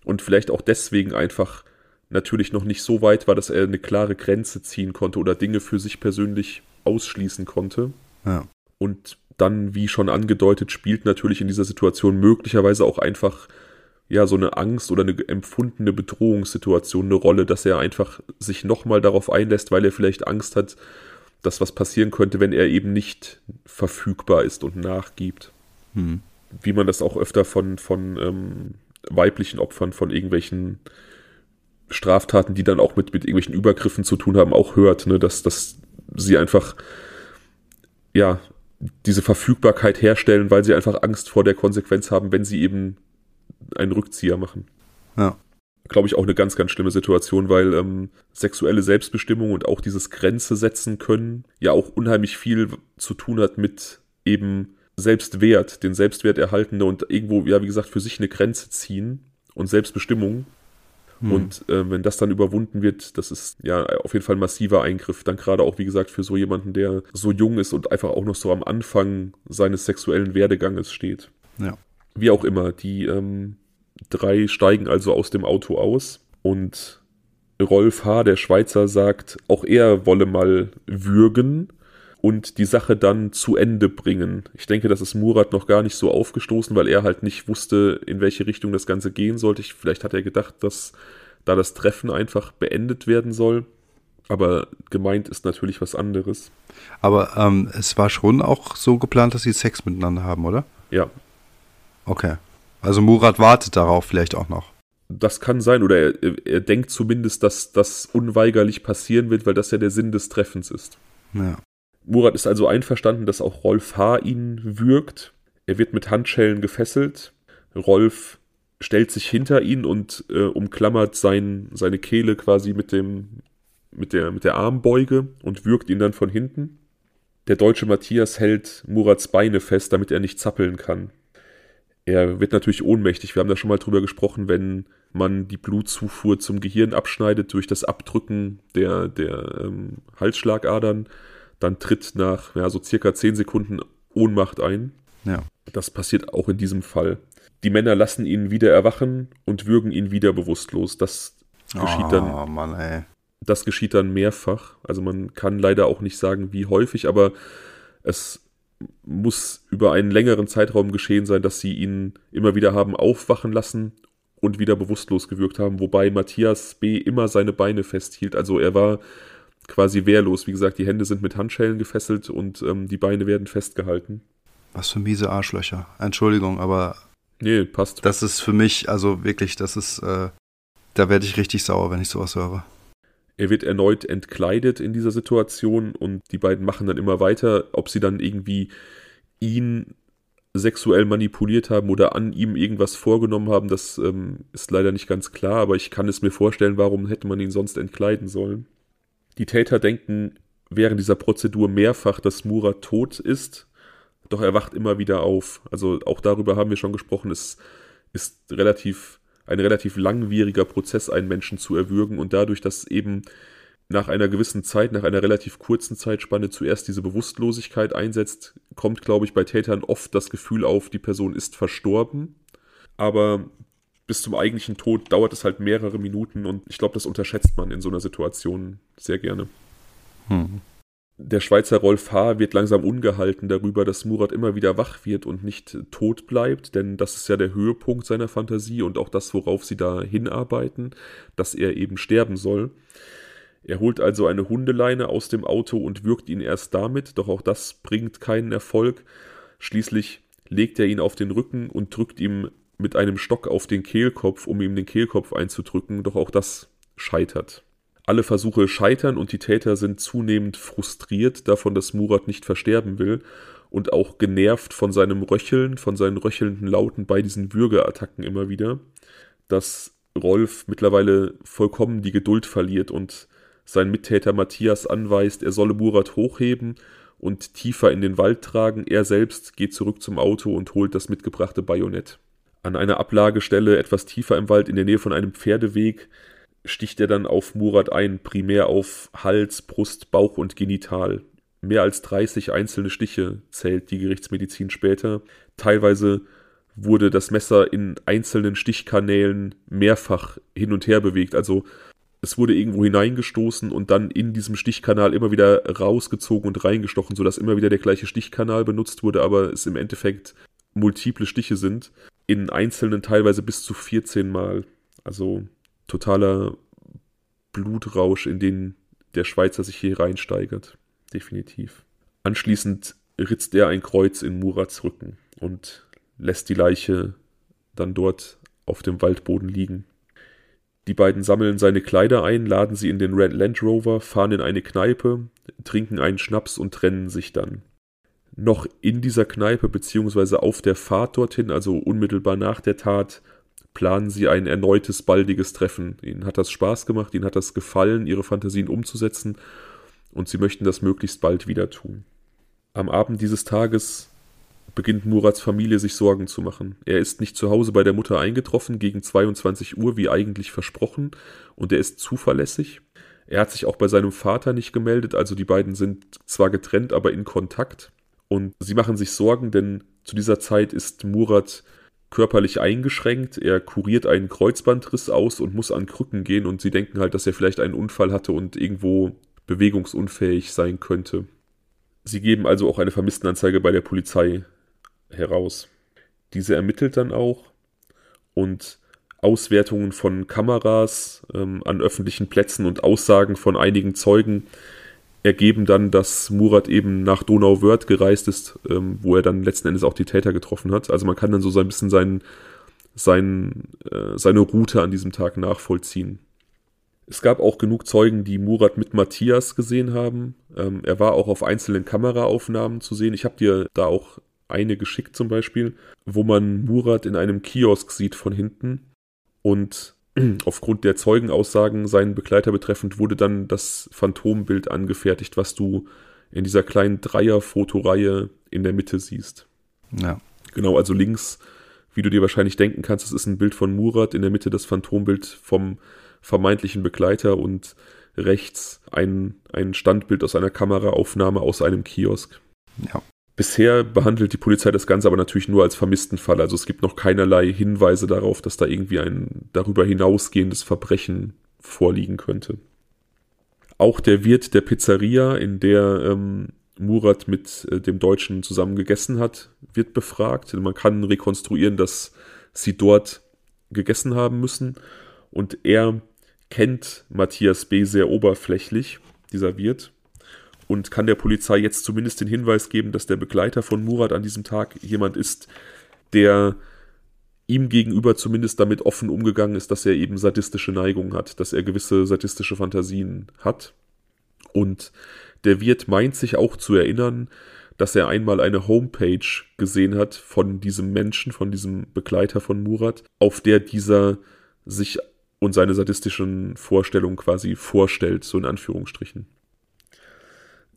[SPEAKER 2] und vielleicht auch deswegen einfach natürlich noch nicht so weit war, dass er eine klare Grenze ziehen konnte oder Dinge für sich persönlich ausschließen konnte.
[SPEAKER 1] Ja.
[SPEAKER 2] Und dann, wie schon angedeutet, spielt natürlich in dieser Situation möglicherweise auch einfach ja so eine Angst oder eine empfundene Bedrohungssituation eine Rolle, dass er einfach sich nochmal darauf einlässt, weil er vielleicht Angst hat, dass was passieren könnte, wenn er eben nicht verfügbar ist und nachgibt. Hm. Wie man das auch öfter von, von ähm, weiblichen Opfern von irgendwelchen Straftaten, die dann auch mit, mit irgendwelchen Übergriffen zu tun haben, auch hört, ne? dass, dass sie einfach ja diese Verfügbarkeit herstellen, weil sie einfach Angst vor der Konsequenz haben, wenn sie eben einen Rückzieher machen.
[SPEAKER 1] Ja.
[SPEAKER 2] Glaube ich auch eine ganz, ganz schlimme Situation, weil ähm, sexuelle Selbstbestimmung und auch dieses Grenze setzen können ja auch unheimlich viel zu tun hat mit eben Selbstwert, den Selbstwert erhalten und irgendwo, ja, wie gesagt, für sich eine Grenze ziehen und Selbstbestimmung. Hm. Und äh, wenn das dann überwunden wird, das ist ja auf jeden Fall ein massiver Eingriff. Dann gerade auch, wie gesagt, für so jemanden, der so jung ist und einfach auch noch so am Anfang seines sexuellen Werdeganges steht.
[SPEAKER 1] Ja.
[SPEAKER 2] Wie auch immer, die ähm, drei steigen also aus dem Auto aus und Rolf H., der Schweizer, sagt, auch er wolle mal würgen und die Sache dann zu Ende bringen. Ich denke, das ist Murat noch gar nicht so aufgestoßen, weil er halt nicht wusste, in welche Richtung das Ganze gehen sollte. Ich, vielleicht hat er gedacht, dass da das Treffen einfach beendet werden soll. Aber gemeint ist natürlich was anderes.
[SPEAKER 1] Aber ähm, es war schon auch so geplant, dass sie Sex miteinander haben, oder?
[SPEAKER 2] Ja,
[SPEAKER 1] Okay. Also Murat wartet darauf vielleicht auch noch.
[SPEAKER 2] Das kann sein, oder er, er denkt zumindest, dass das unweigerlich passieren wird, weil das ja der Sinn des Treffens ist.
[SPEAKER 1] Ja.
[SPEAKER 2] Murat ist also einverstanden, dass auch Rolf H. ihn würgt. Er wird mit Handschellen gefesselt. Rolf stellt sich hinter ihn und äh, umklammert sein, seine Kehle quasi mit, dem, mit, der, mit der Armbeuge und würgt ihn dann von hinten. Der deutsche Matthias hält Murats Beine fest, damit er nicht zappeln kann er wird natürlich ohnmächtig. Wir haben da schon mal drüber gesprochen, wenn man die Blutzufuhr zum Gehirn abschneidet durch das Abdrücken der, der ähm, Halsschlagadern, dann tritt nach ja, so circa 10 Sekunden Ohnmacht ein.
[SPEAKER 1] Ja.
[SPEAKER 2] Das passiert auch in diesem Fall. Die Männer lassen ihn wieder erwachen und würgen ihn wieder bewusstlos. Das geschieht oh, dann.
[SPEAKER 1] Mann,
[SPEAKER 2] das geschieht dann mehrfach. Also man kann leider auch nicht sagen, wie häufig, aber es muss über einen längeren Zeitraum geschehen sein, dass sie ihn immer wieder haben aufwachen lassen und wieder bewusstlos gewirkt haben, wobei Matthias B. immer seine Beine festhielt. Also er war quasi wehrlos. Wie gesagt, die Hände sind mit Handschellen gefesselt und ähm, die Beine werden festgehalten.
[SPEAKER 1] Was für miese Arschlöcher. Entschuldigung, aber.
[SPEAKER 2] Nee, passt.
[SPEAKER 1] Das ist für mich, also wirklich, das ist. Äh, da werde ich richtig sauer, wenn ich sowas höre.
[SPEAKER 2] Er wird erneut entkleidet in dieser Situation und die beiden machen dann immer weiter. Ob sie dann irgendwie ihn sexuell manipuliert haben oder an ihm irgendwas vorgenommen haben, das ähm, ist leider nicht ganz klar, aber ich kann es mir vorstellen, warum hätte man ihn sonst entkleiden sollen. Die Täter denken während dieser Prozedur mehrfach, dass Murat tot ist, doch er wacht immer wieder auf. Also auch darüber haben wir schon gesprochen. Es ist relativ ein relativ langwieriger Prozess, einen Menschen zu erwürgen und dadurch, dass eben nach einer gewissen Zeit, nach einer relativ kurzen Zeitspanne zuerst diese Bewusstlosigkeit einsetzt, kommt, glaube ich, bei Tätern oft das Gefühl auf, die Person ist verstorben. Aber bis zum eigentlichen Tod dauert es halt mehrere Minuten und ich glaube, das unterschätzt man in so einer Situation sehr gerne. Hm. Der Schweizer Rolf H. wird langsam ungehalten darüber, dass Murat immer wieder wach wird und nicht tot bleibt, denn das ist ja der Höhepunkt seiner Fantasie und auch das, worauf sie da hinarbeiten, dass er eben sterben soll. Er holt also eine Hundeleine aus dem Auto und würgt ihn erst damit, doch auch das bringt keinen Erfolg. Schließlich legt er ihn auf den Rücken und drückt ihm mit einem Stock auf den Kehlkopf, um ihm den Kehlkopf einzudrücken, doch auch das scheitert. Alle Versuche scheitern und die Täter sind zunehmend frustriert davon, dass Murat nicht versterben will und auch genervt von seinem Röcheln, von seinen röchelnden Lauten bei diesen Würgeattacken immer wieder, dass Rolf mittlerweile vollkommen die Geduld verliert und sein Mittäter Matthias anweist, er solle Murat hochheben und tiefer in den Wald tragen. Er selbst geht zurück zum Auto und holt das mitgebrachte Bajonett. An einer Ablagestelle etwas tiefer im Wald in der Nähe von einem Pferdeweg sticht er dann auf Murat ein, primär auf Hals, Brust, Bauch und Genital. Mehr als 30 einzelne Stiche zählt die Gerichtsmedizin später. Teilweise wurde das Messer in einzelnen Stichkanälen mehrfach hin und her bewegt, also es wurde irgendwo hineingestoßen und dann in diesem Stichkanal immer wieder rausgezogen und reingestochen, sodass immer wieder der gleiche Stichkanal benutzt wurde, aber es im Endeffekt multiple Stiche sind. In einzelnen teilweise bis zu 14 Mal. Also totaler Blutrausch, in den der Schweizer sich hier reinsteigert. Definitiv. Anschließend ritzt er ein Kreuz in Murats Rücken und lässt die Leiche dann dort auf dem Waldboden liegen. Die beiden sammeln seine Kleider ein, laden sie in den Red Land Rover, fahren in eine Kneipe, trinken einen Schnaps und trennen sich dann. Noch in dieser Kneipe beziehungsweise auf der Fahrt dorthin, also unmittelbar nach der Tat, planen sie ein erneutes baldiges Treffen. Ihnen hat das Spaß gemacht, ihnen hat das gefallen, ihre Fantasien umzusetzen und sie möchten das möglichst bald wieder tun. Am Abend dieses Tages beginnt Murats Familie sich Sorgen zu machen. Er ist nicht zu Hause bei der Mutter eingetroffen gegen 22 Uhr, wie eigentlich versprochen, und er ist zuverlässig. Er hat sich auch bei seinem Vater nicht gemeldet, also die beiden sind zwar getrennt, aber in Kontakt. Und sie machen sich Sorgen, denn zu dieser Zeit ist Murat körperlich eingeschränkt. Er kuriert einen Kreuzbandriss aus und muss an Krücken gehen und sie denken halt, dass er vielleicht einen Unfall hatte und irgendwo bewegungsunfähig sein könnte. Sie geben also auch eine Vermisstenanzeige bei der Polizei heraus. Diese ermittelt dann auch und Auswertungen von Kameras ähm, an öffentlichen Plätzen und Aussagen von einigen Zeugen ergeben dann, dass Murat eben nach Donauwörth gereist ist, ähm, wo er dann letzten Endes auch die Täter getroffen hat. Also man kann dann so ein bisschen sein, sein, äh, seine Route an diesem Tag nachvollziehen. Es gab auch genug Zeugen, die Murat mit Matthias gesehen haben. Ähm, er war auch auf einzelnen Kameraaufnahmen zu sehen. Ich habe dir da auch eine geschickt zum Beispiel, wo man Murat in einem Kiosk sieht von hinten und aufgrund der Zeugenaussagen seinen Begleiter betreffend wurde dann das Phantombild angefertigt, was du in dieser kleinen Dreier-Fotoreihe in der Mitte siehst.
[SPEAKER 1] Ja.
[SPEAKER 2] Genau, also links, wie du dir wahrscheinlich denken kannst, es ist ein Bild von Murat, in der Mitte das Phantombild vom vermeintlichen Begleiter und rechts ein, ein Standbild aus einer Kameraaufnahme aus einem Kiosk.
[SPEAKER 1] Ja.
[SPEAKER 2] Bisher behandelt die Polizei das Ganze aber natürlich nur als vermissten Fall. Also es gibt noch keinerlei Hinweise darauf, dass da irgendwie ein darüber hinausgehendes Verbrechen vorliegen könnte. Auch der Wirt der Pizzeria, in der ähm, Murat mit äh, dem Deutschen zusammen gegessen hat, wird befragt. Man kann rekonstruieren, dass sie dort gegessen haben müssen. Und er kennt Matthias B. sehr oberflächlich, dieser Wirt, und kann der Polizei jetzt zumindest den Hinweis geben, dass der Begleiter von Murat an diesem Tag jemand ist, der ihm gegenüber zumindest damit offen umgegangen ist, dass er eben sadistische Neigungen hat, dass er gewisse sadistische Fantasien hat. Und der Wirt meint sich auch zu erinnern, dass er einmal eine Homepage gesehen hat von diesem Menschen, von diesem Begleiter von Murat, auf der dieser sich und seine sadistischen Vorstellungen quasi vorstellt, so in Anführungsstrichen.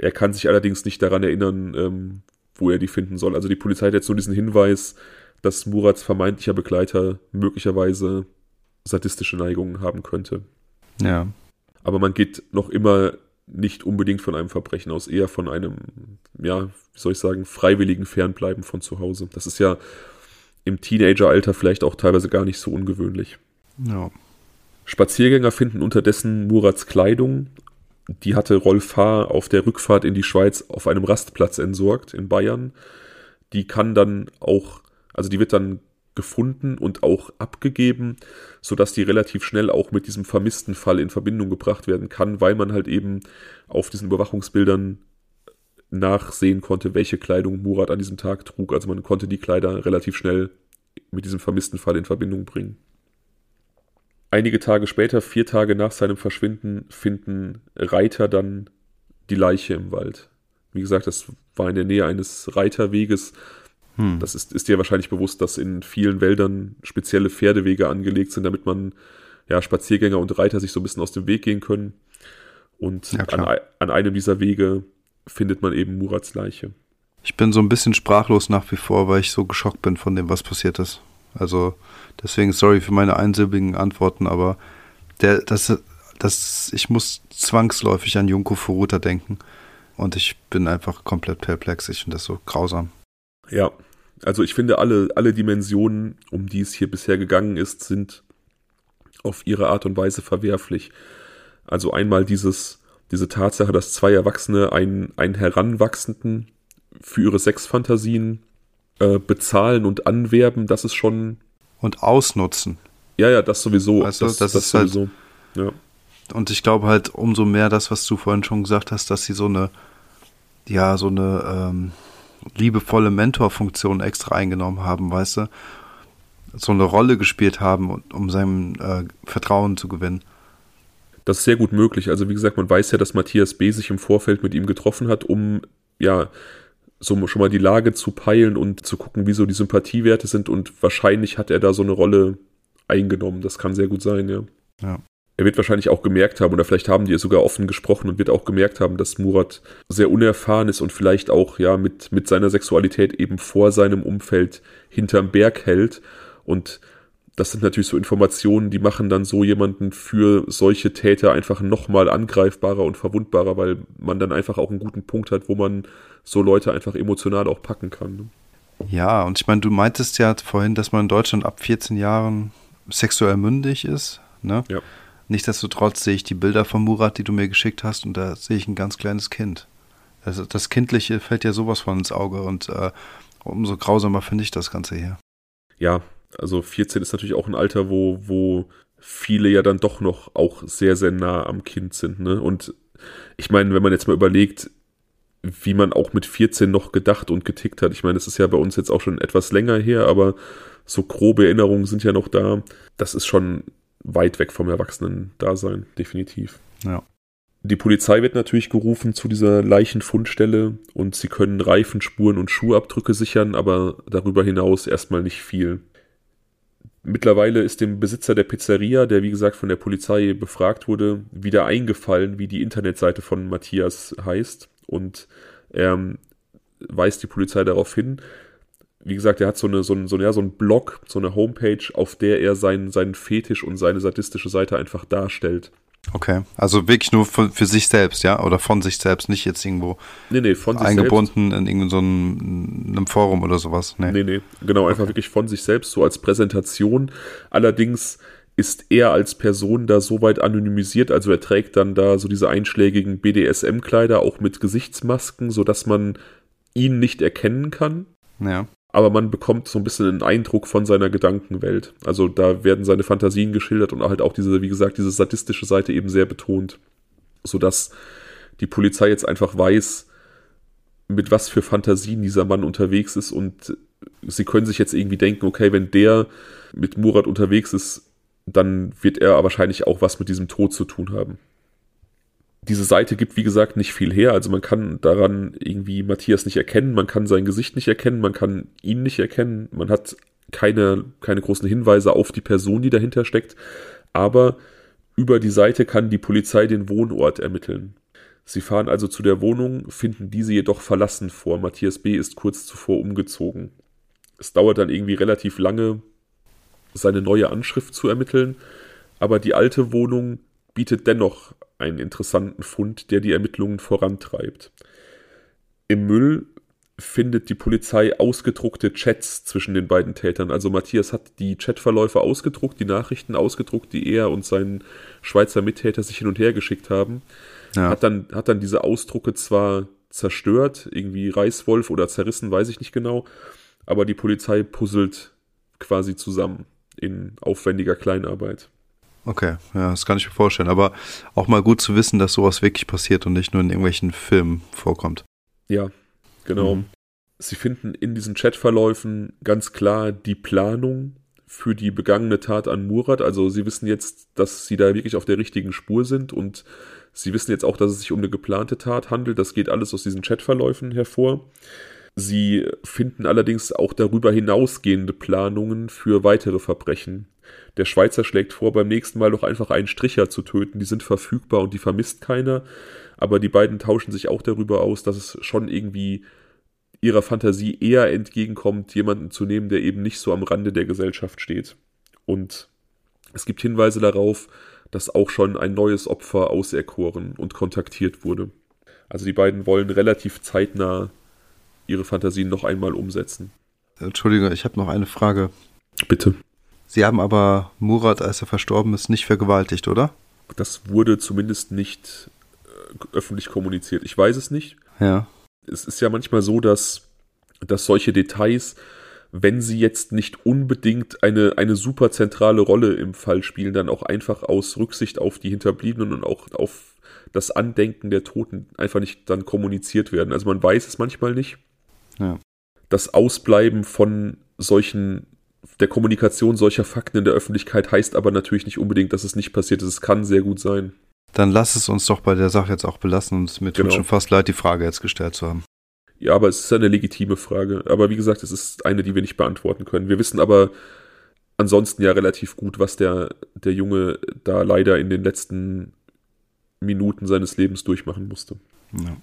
[SPEAKER 2] Er kann sich allerdings nicht daran erinnern, ähm, wo er die finden soll. Also die Polizei hat jetzt nur diesen Hinweis, dass Murats vermeintlicher Begleiter möglicherweise sadistische Neigungen haben könnte.
[SPEAKER 1] Ja.
[SPEAKER 2] Aber man geht noch immer nicht unbedingt von einem Verbrechen aus, eher von einem, ja, wie soll ich sagen, freiwilligen Fernbleiben von zu Hause. Das ist ja im Teenageralter vielleicht auch teilweise gar nicht so ungewöhnlich.
[SPEAKER 1] Ja.
[SPEAKER 2] Spaziergänger finden unterdessen Murats Kleidung. Die hatte Rolf H. auf der Rückfahrt in die Schweiz auf einem Rastplatz entsorgt in Bayern. Die kann dann auch, also die wird dann gefunden und auch abgegeben, sodass die relativ schnell auch mit diesem vermissten Fall in Verbindung gebracht werden kann, weil man halt eben auf diesen Überwachungsbildern nachsehen konnte, welche Kleidung Murat an diesem Tag trug. Also man konnte die Kleider relativ schnell mit diesem vermissten Fall in Verbindung bringen. Einige Tage später, vier Tage nach seinem Verschwinden, finden Reiter dann die Leiche im Wald. Wie gesagt, das war in der Nähe eines Reiterweges. Hm. Das ist, ist dir wahrscheinlich bewusst, dass in vielen Wäldern spezielle Pferdewege angelegt sind, damit man ja, Spaziergänger und Reiter sich so ein bisschen aus dem Weg gehen können. Und ja, an, an einem dieser Wege findet man eben Murats Leiche.
[SPEAKER 1] Ich bin so ein bisschen sprachlos nach wie vor, weil ich so geschockt bin von dem, was passiert ist. Also deswegen sorry für meine einsilbigen Antworten, aber der, das, das, ich muss zwangsläufig an Junko Furuta denken. Und ich bin einfach komplett perplex. Ich finde das so grausam.
[SPEAKER 2] Ja, also ich finde, alle, alle Dimensionen, um die es hier bisher gegangen ist, sind auf ihre Art und Weise verwerflich. Also einmal dieses, diese Tatsache, dass zwei Erwachsene einen, einen Heranwachsenden für ihre Sexfantasien äh, bezahlen und anwerben, das ist schon.
[SPEAKER 1] Und ausnutzen.
[SPEAKER 2] Ja, ja, das sowieso.
[SPEAKER 1] Du, das, das, das ist halt sowieso. Halt, ja. Und ich glaube halt umso mehr das, was du vorhin schon gesagt hast, dass sie so eine, ja, so eine ähm, liebevolle Mentorfunktion extra eingenommen haben, weißt du? So eine Rolle gespielt haben, um sein äh, Vertrauen zu gewinnen.
[SPEAKER 2] Das ist sehr gut möglich. Also wie gesagt, man weiß ja, dass Matthias B. sich im Vorfeld mit ihm getroffen hat, um ja so schon mal die Lage zu peilen und zu gucken, wie so die Sympathiewerte sind und wahrscheinlich hat er da so eine Rolle eingenommen. Das kann sehr gut sein, ja.
[SPEAKER 1] Ja.
[SPEAKER 2] Er wird wahrscheinlich auch gemerkt haben, oder vielleicht haben die sogar offen gesprochen und wird auch gemerkt haben, dass Murat sehr unerfahren ist und vielleicht auch ja mit, mit seiner Sexualität eben vor seinem Umfeld hinterm Berg hält und das sind natürlich so Informationen, die machen dann so jemanden für solche Täter einfach nochmal angreifbarer und verwundbarer, weil man dann einfach auch einen guten Punkt hat, wo man so Leute einfach emotional auch packen kann. Ne?
[SPEAKER 1] Ja, und ich meine, du meintest ja vorhin, dass man in Deutschland ab 14 Jahren sexuell mündig ist. Ne?
[SPEAKER 2] Ja.
[SPEAKER 1] Nichtsdestotrotz sehe ich die Bilder von Murat, die du mir geschickt hast, und da sehe ich ein ganz kleines Kind. Also das Kindliche fällt ja sowas von ins Auge und äh, umso grausamer finde ich das Ganze hier.
[SPEAKER 2] Ja, also 14 ist natürlich auch ein Alter, wo, wo viele ja dann doch noch auch sehr, sehr nah am Kind sind. Ne? Und ich meine, wenn man jetzt mal überlegt, wie man auch mit 14 noch gedacht und getickt hat. Ich meine, das ist ja bei uns jetzt auch schon etwas länger her, aber so grobe Erinnerungen sind ja noch da. Das ist schon weit weg vom Erwachsenen-Dasein, definitiv.
[SPEAKER 1] Ja.
[SPEAKER 2] Die Polizei wird natürlich gerufen zu dieser Leichenfundstelle und sie können Reifenspuren und Schuhabdrücke sichern, aber darüber hinaus erstmal nicht viel. Mittlerweile ist dem Besitzer der Pizzeria, der wie gesagt von der Polizei befragt wurde, wieder eingefallen, wie die Internetseite von Matthias heißt. Und er ähm, weist die Polizei darauf hin. Wie gesagt, er hat so eine, so ein, so, ja, so ein Blog, so eine Homepage, auf der er seinen, seinen Fetisch und seine sadistische Seite einfach darstellt.
[SPEAKER 1] Okay, also wirklich nur für, für, sich selbst, ja? Oder von sich selbst, nicht jetzt irgendwo
[SPEAKER 2] nee, nee, von
[SPEAKER 1] eingebunden in irgendeinem so Forum oder sowas.
[SPEAKER 2] Nee, nee, nee genau, einfach okay. wirklich von sich selbst, so als Präsentation. Allerdings ist er als Person da soweit anonymisiert, also er trägt dann da so diese einschlägigen BDSM-Kleider, auch mit Gesichtsmasken, sodass man ihn nicht erkennen kann.
[SPEAKER 1] Ja
[SPEAKER 2] aber man bekommt so ein bisschen einen Eindruck von seiner Gedankenwelt. Also da werden seine Fantasien geschildert und halt auch diese, wie gesagt, diese sadistische Seite eben sehr betont, sodass die Polizei jetzt einfach weiß, mit was für Fantasien dieser Mann unterwegs ist und sie können sich jetzt irgendwie denken, okay, wenn der mit Murat unterwegs ist, dann wird er wahrscheinlich auch was mit diesem Tod zu tun haben diese Seite gibt, wie gesagt, nicht viel her. Also man kann daran irgendwie Matthias nicht erkennen, man kann sein Gesicht nicht erkennen, man kann ihn nicht erkennen, man hat keine, keine großen Hinweise auf die Person, die dahinter steckt. Aber über die Seite kann die Polizei den Wohnort ermitteln. Sie fahren also zu der Wohnung, finden diese jedoch verlassen vor. Matthias B. ist kurz zuvor umgezogen. Es dauert dann irgendwie relativ lange, seine neue Anschrift zu ermitteln, aber die alte Wohnung bietet dennoch einen interessanten Fund, der die Ermittlungen vorantreibt. Im Müll findet die Polizei ausgedruckte Chats zwischen den beiden Tätern. Also Matthias hat die Chatverläufe ausgedruckt, die Nachrichten ausgedruckt, die er und sein Schweizer Mittäter sich hin und her geschickt haben. Ja. Hat, dann, hat dann diese Ausdrucke zwar zerstört, irgendwie Reißwolf oder zerrissen, weiß ich nicht genau, aber die Polizei puzzelt quasi zusammen in aufwendiger Kleinarbeit.
[SPEAKER 1] Okay, ja, das kann ich mir vorstellen. Aber auch mal gut zu wissen, dass sowas wirklich passiert und nicht nur in irgendwelchen Filmen vorkommt.
[SPEAKER 2] Ja, genau. Mhm. Sie finden in diesen Chatverläufen ganz klar die Planung für die begangene Tat an Murat. Also sie wissen jetzt, dass sie da wirklich auf der richtigen Spur sind und sie wissen jetzt auch, dass es sich um eine geplante Tat handelt. Das geht alles aus diesen Chatverläufen hervor. Sie finden allerdings auch darüber hinausgehende Planungen für weitere Verbrechen. Der Schweizer schlägt vor, beim nächsten Mal doch einfach einen Stricher zu töten. Die sind verfügbar und die vermisst keiner. Aber die beiden tauschen sich auch darüber aus, dass es schon irgendwie ihrer Fantasie eher entgegenkommt, jemanden zu nehmen, der eben nicht so am Rande der Gesellschaft steht. Und es gibt Hinweise darauf, dass auch schon ein neues Opfer auserkoren und kontaktiert wurde. Also die beiden wollen relativ zeitnah ihre Fantasien noch einmal umsetzen.
[SPEAKER 1] Entschuldige, ich habe noch eine Frage.
[SPEAKER 2] Bitte.
[SPEAKER 1] Sie haben aber Murat, als er verstorben ist, nicht vergewaltigt, oder?
[SPEAKER 2] Das wurde zumindest nicht äh, öffentlich kommuniziert. Ich weiß es nicht.
[SPEAKER 1] Ja
[SPEAKER 2] es ist ja manchmal so, dass, dass solche Details, wenn sie jetzt nicht unbedingt eine, eine super zentrale Rolle im Fall spielen, dann auch einfach aus Rücksicht auf die Hinterbliebenen und auch auf das Andenken der Toten einfach nicht dann kommuniziert werden. Also man weiß es manchmal nicht.
[SPEAKER 1] Ja.
[SPEAKER 2] Das Ausbleiben von solchen, der Kommunikation solcher Fakten in der Öffentlichkeit heißt aber natürlich nicht unbedingt, dass es nicht passiert ist. Es kann sehr gut sein.
[SPEAKER 1] Dann lass es uns doch bei der Sache jetzt auch belassen und mir tut genau. schon fast leid, die Frage jetzt gestellt zu haben.
[SPEAKER 2] Ja, aber es ist eine legitime Frage. Aber wie gesagt, es ist eine, die wir nicht beantworten können. Wir wissen aber ansonsten ja relativ gut, was der, der Junge da leider in den letzten Minuten seines Lebens durchmachen musste.
[SPEAKER 1] Ja.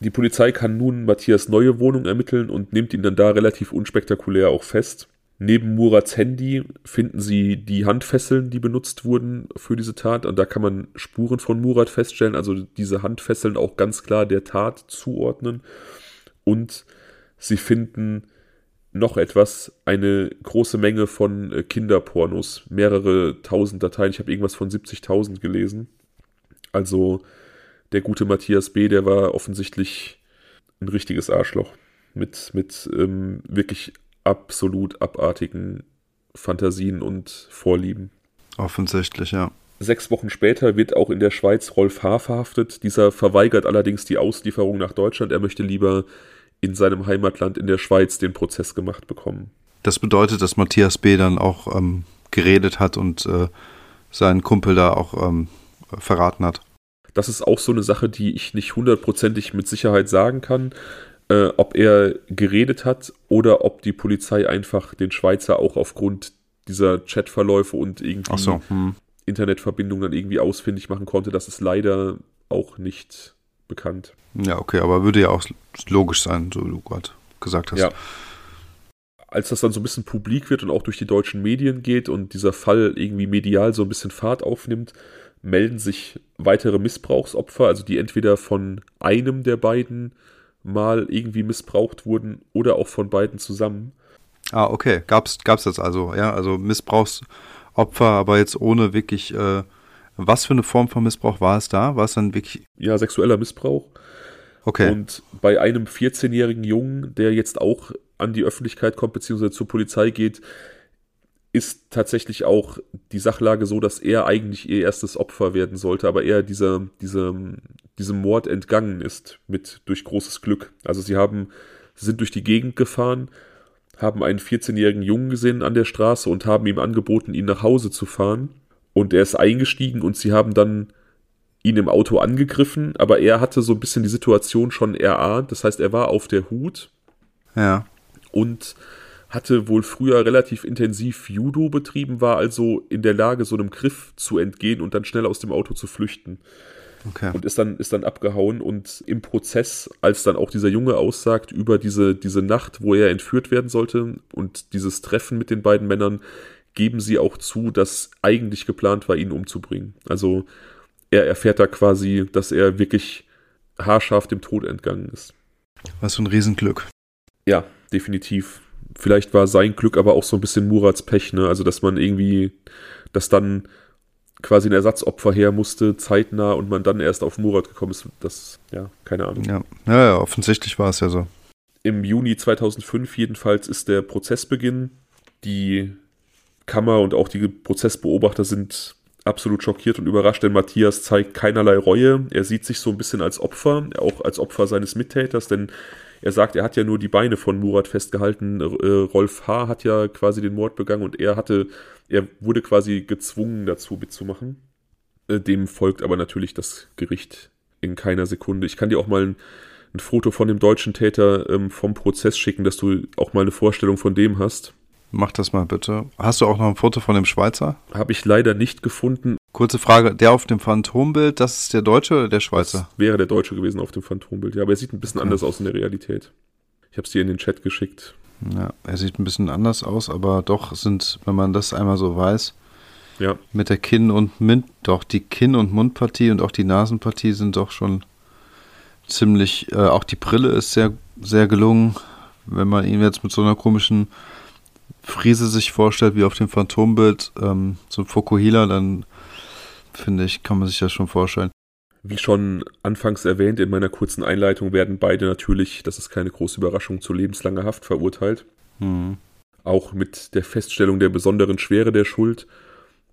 [SPEAKER 2] Die Polizei kann nun Matthias neue Wohnung ermitteln und nimmt ihn dann da relativ unspektakulär auch fest. Neben Murats Handy finden sie die Handfesseln, die benutzt wurden für diese Tat. Und da kann man Spuren von Murat feststellen, also diese Handfesseln auch ganz klar der Tat zuordnen. Und sie finden noch etwas, eine große Menge von äh, Kinderpornos, mehrere tausend Dateien. Ich habe irgendwas von 70.000 gelesen. Also der gute Matthias B., der war offensichtlich ein richtiges Arschloch mit, mit ähm, wirklich absolut abartigen Fantasien und Vorlieben.
[SPEAKER 1] Offensichtlich, ja.
[SPEAKER 2] Sechs Wochen später wird auch in der Schweiz Rolf H. verhaftet. Dieser verweigert allerdings die Auslieferung nach Deutschland. Er möchte lieber in seinem Heimatland in der Schweiz den Prozess gemacht bekommen.
[SPEAKER 1] Das bedeutet, dass Matthias B. dann auch ähm, geredet hat und äh, seinen Kumpel da auch ähm, verraten hat.
[SPEAKER 2] Das ist auch so eine Sache, die ich nicht hundertprozentig mit Sicherheit sagen kann äh, ob er geredet hat oder ob die Polizei einfach den Schweizer auch aufgrund dieser Chatverläufe und irgendwie
[SPEAKER 1] so, hm.
[SPEAKER 2] Internetverbindung dann irgendwie ausfindig machen konnte. Das ist leider auch nicht bekannt.
[SPEAKER 1] Ja, okay, aber würde ja auch logisch sein, so wie du gerade gesagt hast.
[SPEAKER 2] Ja. Als das dann so ein bisschen publik wird und auch durch die deutschen Medien geht und dieser Fall irgendwie medial so ein bisschen Fahrt aufnimmt, melden sich weitere Missbrauchsopfer, also die entweder von einem der beiden mal irgendwie missbraucht wurden oder auch von beiden zusammen.
[SPEAKER 1] Ah, okay. Gab's, gab's das also, ja? Also Missbrauchsopfer, aber jetzt ohne wirklich, äh, was für eine Form von Missbrauch war es da? War es dann wirklich.
[SPEAKER 2] Ja, sexueller Missbrauch.
[SPEAKER 1] Okay.
[SPEAKER 2] Und bei einem 14-jährigen Jungen, der jetzt auch an die Öffentlichkeit kommt, beziehungsweise zur Polizei geht, ist tatsächlich auch die Sachlage so, dass er eigentlich ihr erstes Opfer werden sollte, aber er dieser, dieser, diesem Mord entgangen ist mit durch großes Glück. Also sie haben, sind durch die Gegend gefahren, haben einen 14-jährigen Jungen gesehen an der Straße und haben ihm angeboten, ihn nach Hause zu fahren. Und er ist eingestiegen und sie haben dann ihn im Auto angegriffen, aber er hatte so ein bisschen die Situation schon erahnt. Das heißt, er war auf der Hut.
[SPEAKER 1] Ja.
[SPEAKER 2] Und hatte wohl früher relativ intensiv Judo betrieben, war also in der Lage, so einem Griff zu entgehen und dann schnell aus dem Auto zu flüchten. Okay. Und ist dann, ist dann abgehauen und im Prozess, als dann auch dieser Junge aussagt über diese, diese Nacht, wo er entführt werden sollte und dieses Treffen mit den beiden Männern, geben sie auch zu, dass eigentlich geplant war, ihn umzubringen. Also er erfährt da quasi, dass er wirklich haarscharf dem Tod entgangen ist.
[SPEAKER 1] Was für ein Riesenglück.
[SPEAKER 2] Ja, definitiv. Vielleicht war sein Glück aber auch so ein bisschen Murats Pech, ne? Also, dass man irgendwie, dass dann quasi ein Ersatzopfer her musste, zeitnah und man dann erst auf Murat gekommen ist. Das, ja, keine Ahnung.
[SPEAKER 1] Ja, ja, ja offensichtlich war es ja so.
[SPEAKER 2] Im Juni 2005 jedenfalls ist der Prozessbeginn. Die Kammer und auch die Prozessbeobachter sind absolut schockiert und überrascht, denn Matthias zeigt keinerlei Reue. Er sieht sich so ein bisschen als Opfer, auch als Opfer seines Mittäters, denn er sagt, er hat ja nur die Beine von Murat festgehalten. Äh, Rolf H. hat ja quasi den Mord begangen und er hatte, er wurde quasi gezwungen dazu mitzumachen. Äh, dem folgt aber natürlich das Gericht in keiner Sekunde. Ich kann dir auch mal ein, ein Foto von dem deutschen Täter ähm, vom Prozess schicken, dass du auch mal eine Vorstellung von dem hast.
[SPEAKER 1] Mach das mal bitte. Hast du auch noch ein Foto von dem Schweizer?
[SPEAKER 2] Habe ich leider nicht gefunden.
[SPEAKER 1] Kurze Frage, der auf dem Phantombild, das ist der Deutsche oder der Schweizer?
[SPEAKER 2] Das wäre der Deutsche gewesen auf dem Phantombild, ja, aber er sieht ein bisschen okay. anders aus in der Realität. Ich habe es dir in den Chat geschickt.
[SPEAKER 1] Ja, er sieht ein bisschen anders aus, aber doch sind, wenn man das einmal so weiß,
[SPEAKER 2] ja.
[SPEAKER 1] mit der Kinn- und Mund, doch die Kinn- und Mundpartie und auch die Nasenpartie sind doch schon ziemlich, äh, auch die Brille ist sehr, sehr gelungen. Wenn man ihn jetzt mit so einer komischen Friese sich vorstellt, wie auf dem Phantombild, ähm, so ein Fokuhila, dann finde ich, kann man sich das schon vorstellen.
[SPEAKER 2] Wie schon anfangs erwähnt in meiner kurzen Einleitung werden beide natürlich, das ist keine große Überraschung, zu lebenslanger Haft verurteilt. Mhm. Auch mit der Feststellung der besonderen Schwere der Schuld.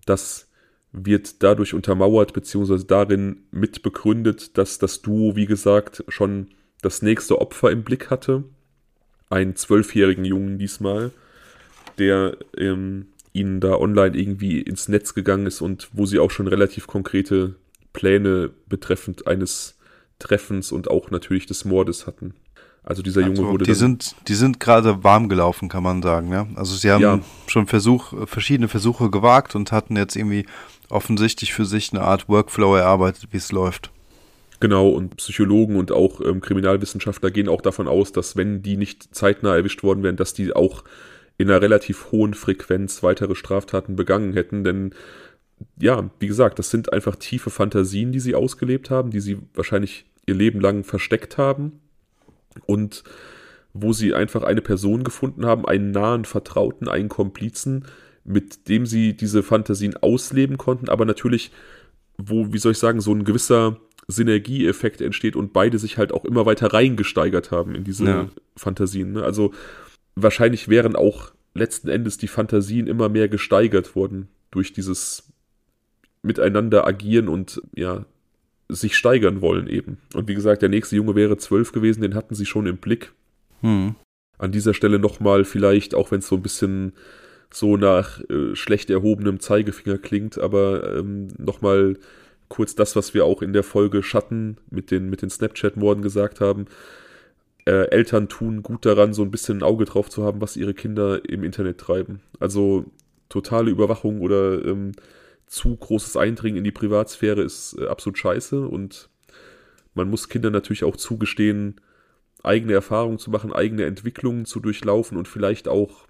[SPEAKER 2] Das wird dadurch untermauert, beziehungsweise darin mit begründet, dass das Duo, wie gesagt, schon das nächste Opfer im Blick hatte. Einen zwölfjährigen Jungen diesmal der ähm, ihnen da online irgendwie ins Netz gegangen ist und wo sie auch schon relativ konkrete Pläne betreffend eines Treffens und auch natürlich des Mordes hatten. Also dieser Junge also, wurde.
[SPEAKER 1] Die sind, die sind gerade warm gelaufen, kann man sagen, ja. Also sie haben ja. schon Versuch, verschiedene Versuche gewagt und hatten jetzt irgendwie offensichtlich für sich eine Art Workflow erarbeitet, wie es läuft.
[SPEAKER 2] Genau, und Psychologen und auch ähm, Kriminalwissenschaftler gehen auch davon aus, dass wenn die nicht zeitnah erwischt worden wären, dass die auch in einer relativ hohen Frequenz weitere Straftaten begangen hätten, denn ja, wie gesagt, das sind einfach tiefe Fantasien, die sie ausgelebt haben, die sie wahrscheinlich ihr Leben lang versteckt haben und wo sie einfach eine Person gefunden haben, einen nahen Vertrauten, einen Komplizen, mit dem sie diese Fantasien ausleben konnten, aber natürlich, wo, wie soll ich sagen, so ein gewisser Synergieeffekt entsteht und beide sich halt auch immer weiter reingesteigert haben in diese ja. Fantasien. Ne? Also wahrscheinlich wären auch letzten Endes die Fantasien immer mehr gesteigert worden durch dieses Miteinander agieren und ja, sich steigern wollen eben. Und wie gesagt, der nächste Junge wäre zwölf gewesen, den hatten sie schon im Blick. Hm. An dieser Stelle nochmal vielleicht, auch wenn es so ein bisschen so nach äh, schlecht erhobenem Zeigefinger klingt, aber ähm, nochmal kurz das, was wir auch in der Folge Schatten mit den, mit den Snapchat-Morden gesagt haben äh, Eltern tun gut daran, so ein bisschen ein Auge drauf zu haben, was ihre Kinder im Internet treiben. Also totale Überwachung oder ähm, zu großes Eindringen in die Privatsphäre ist äh, absolut scheiße und man muss Kindern natürlich auch zugestehen, eigene Erfahrungen zu machen, eigene Entwicklungen zu durchlaufen und vielleicht auch,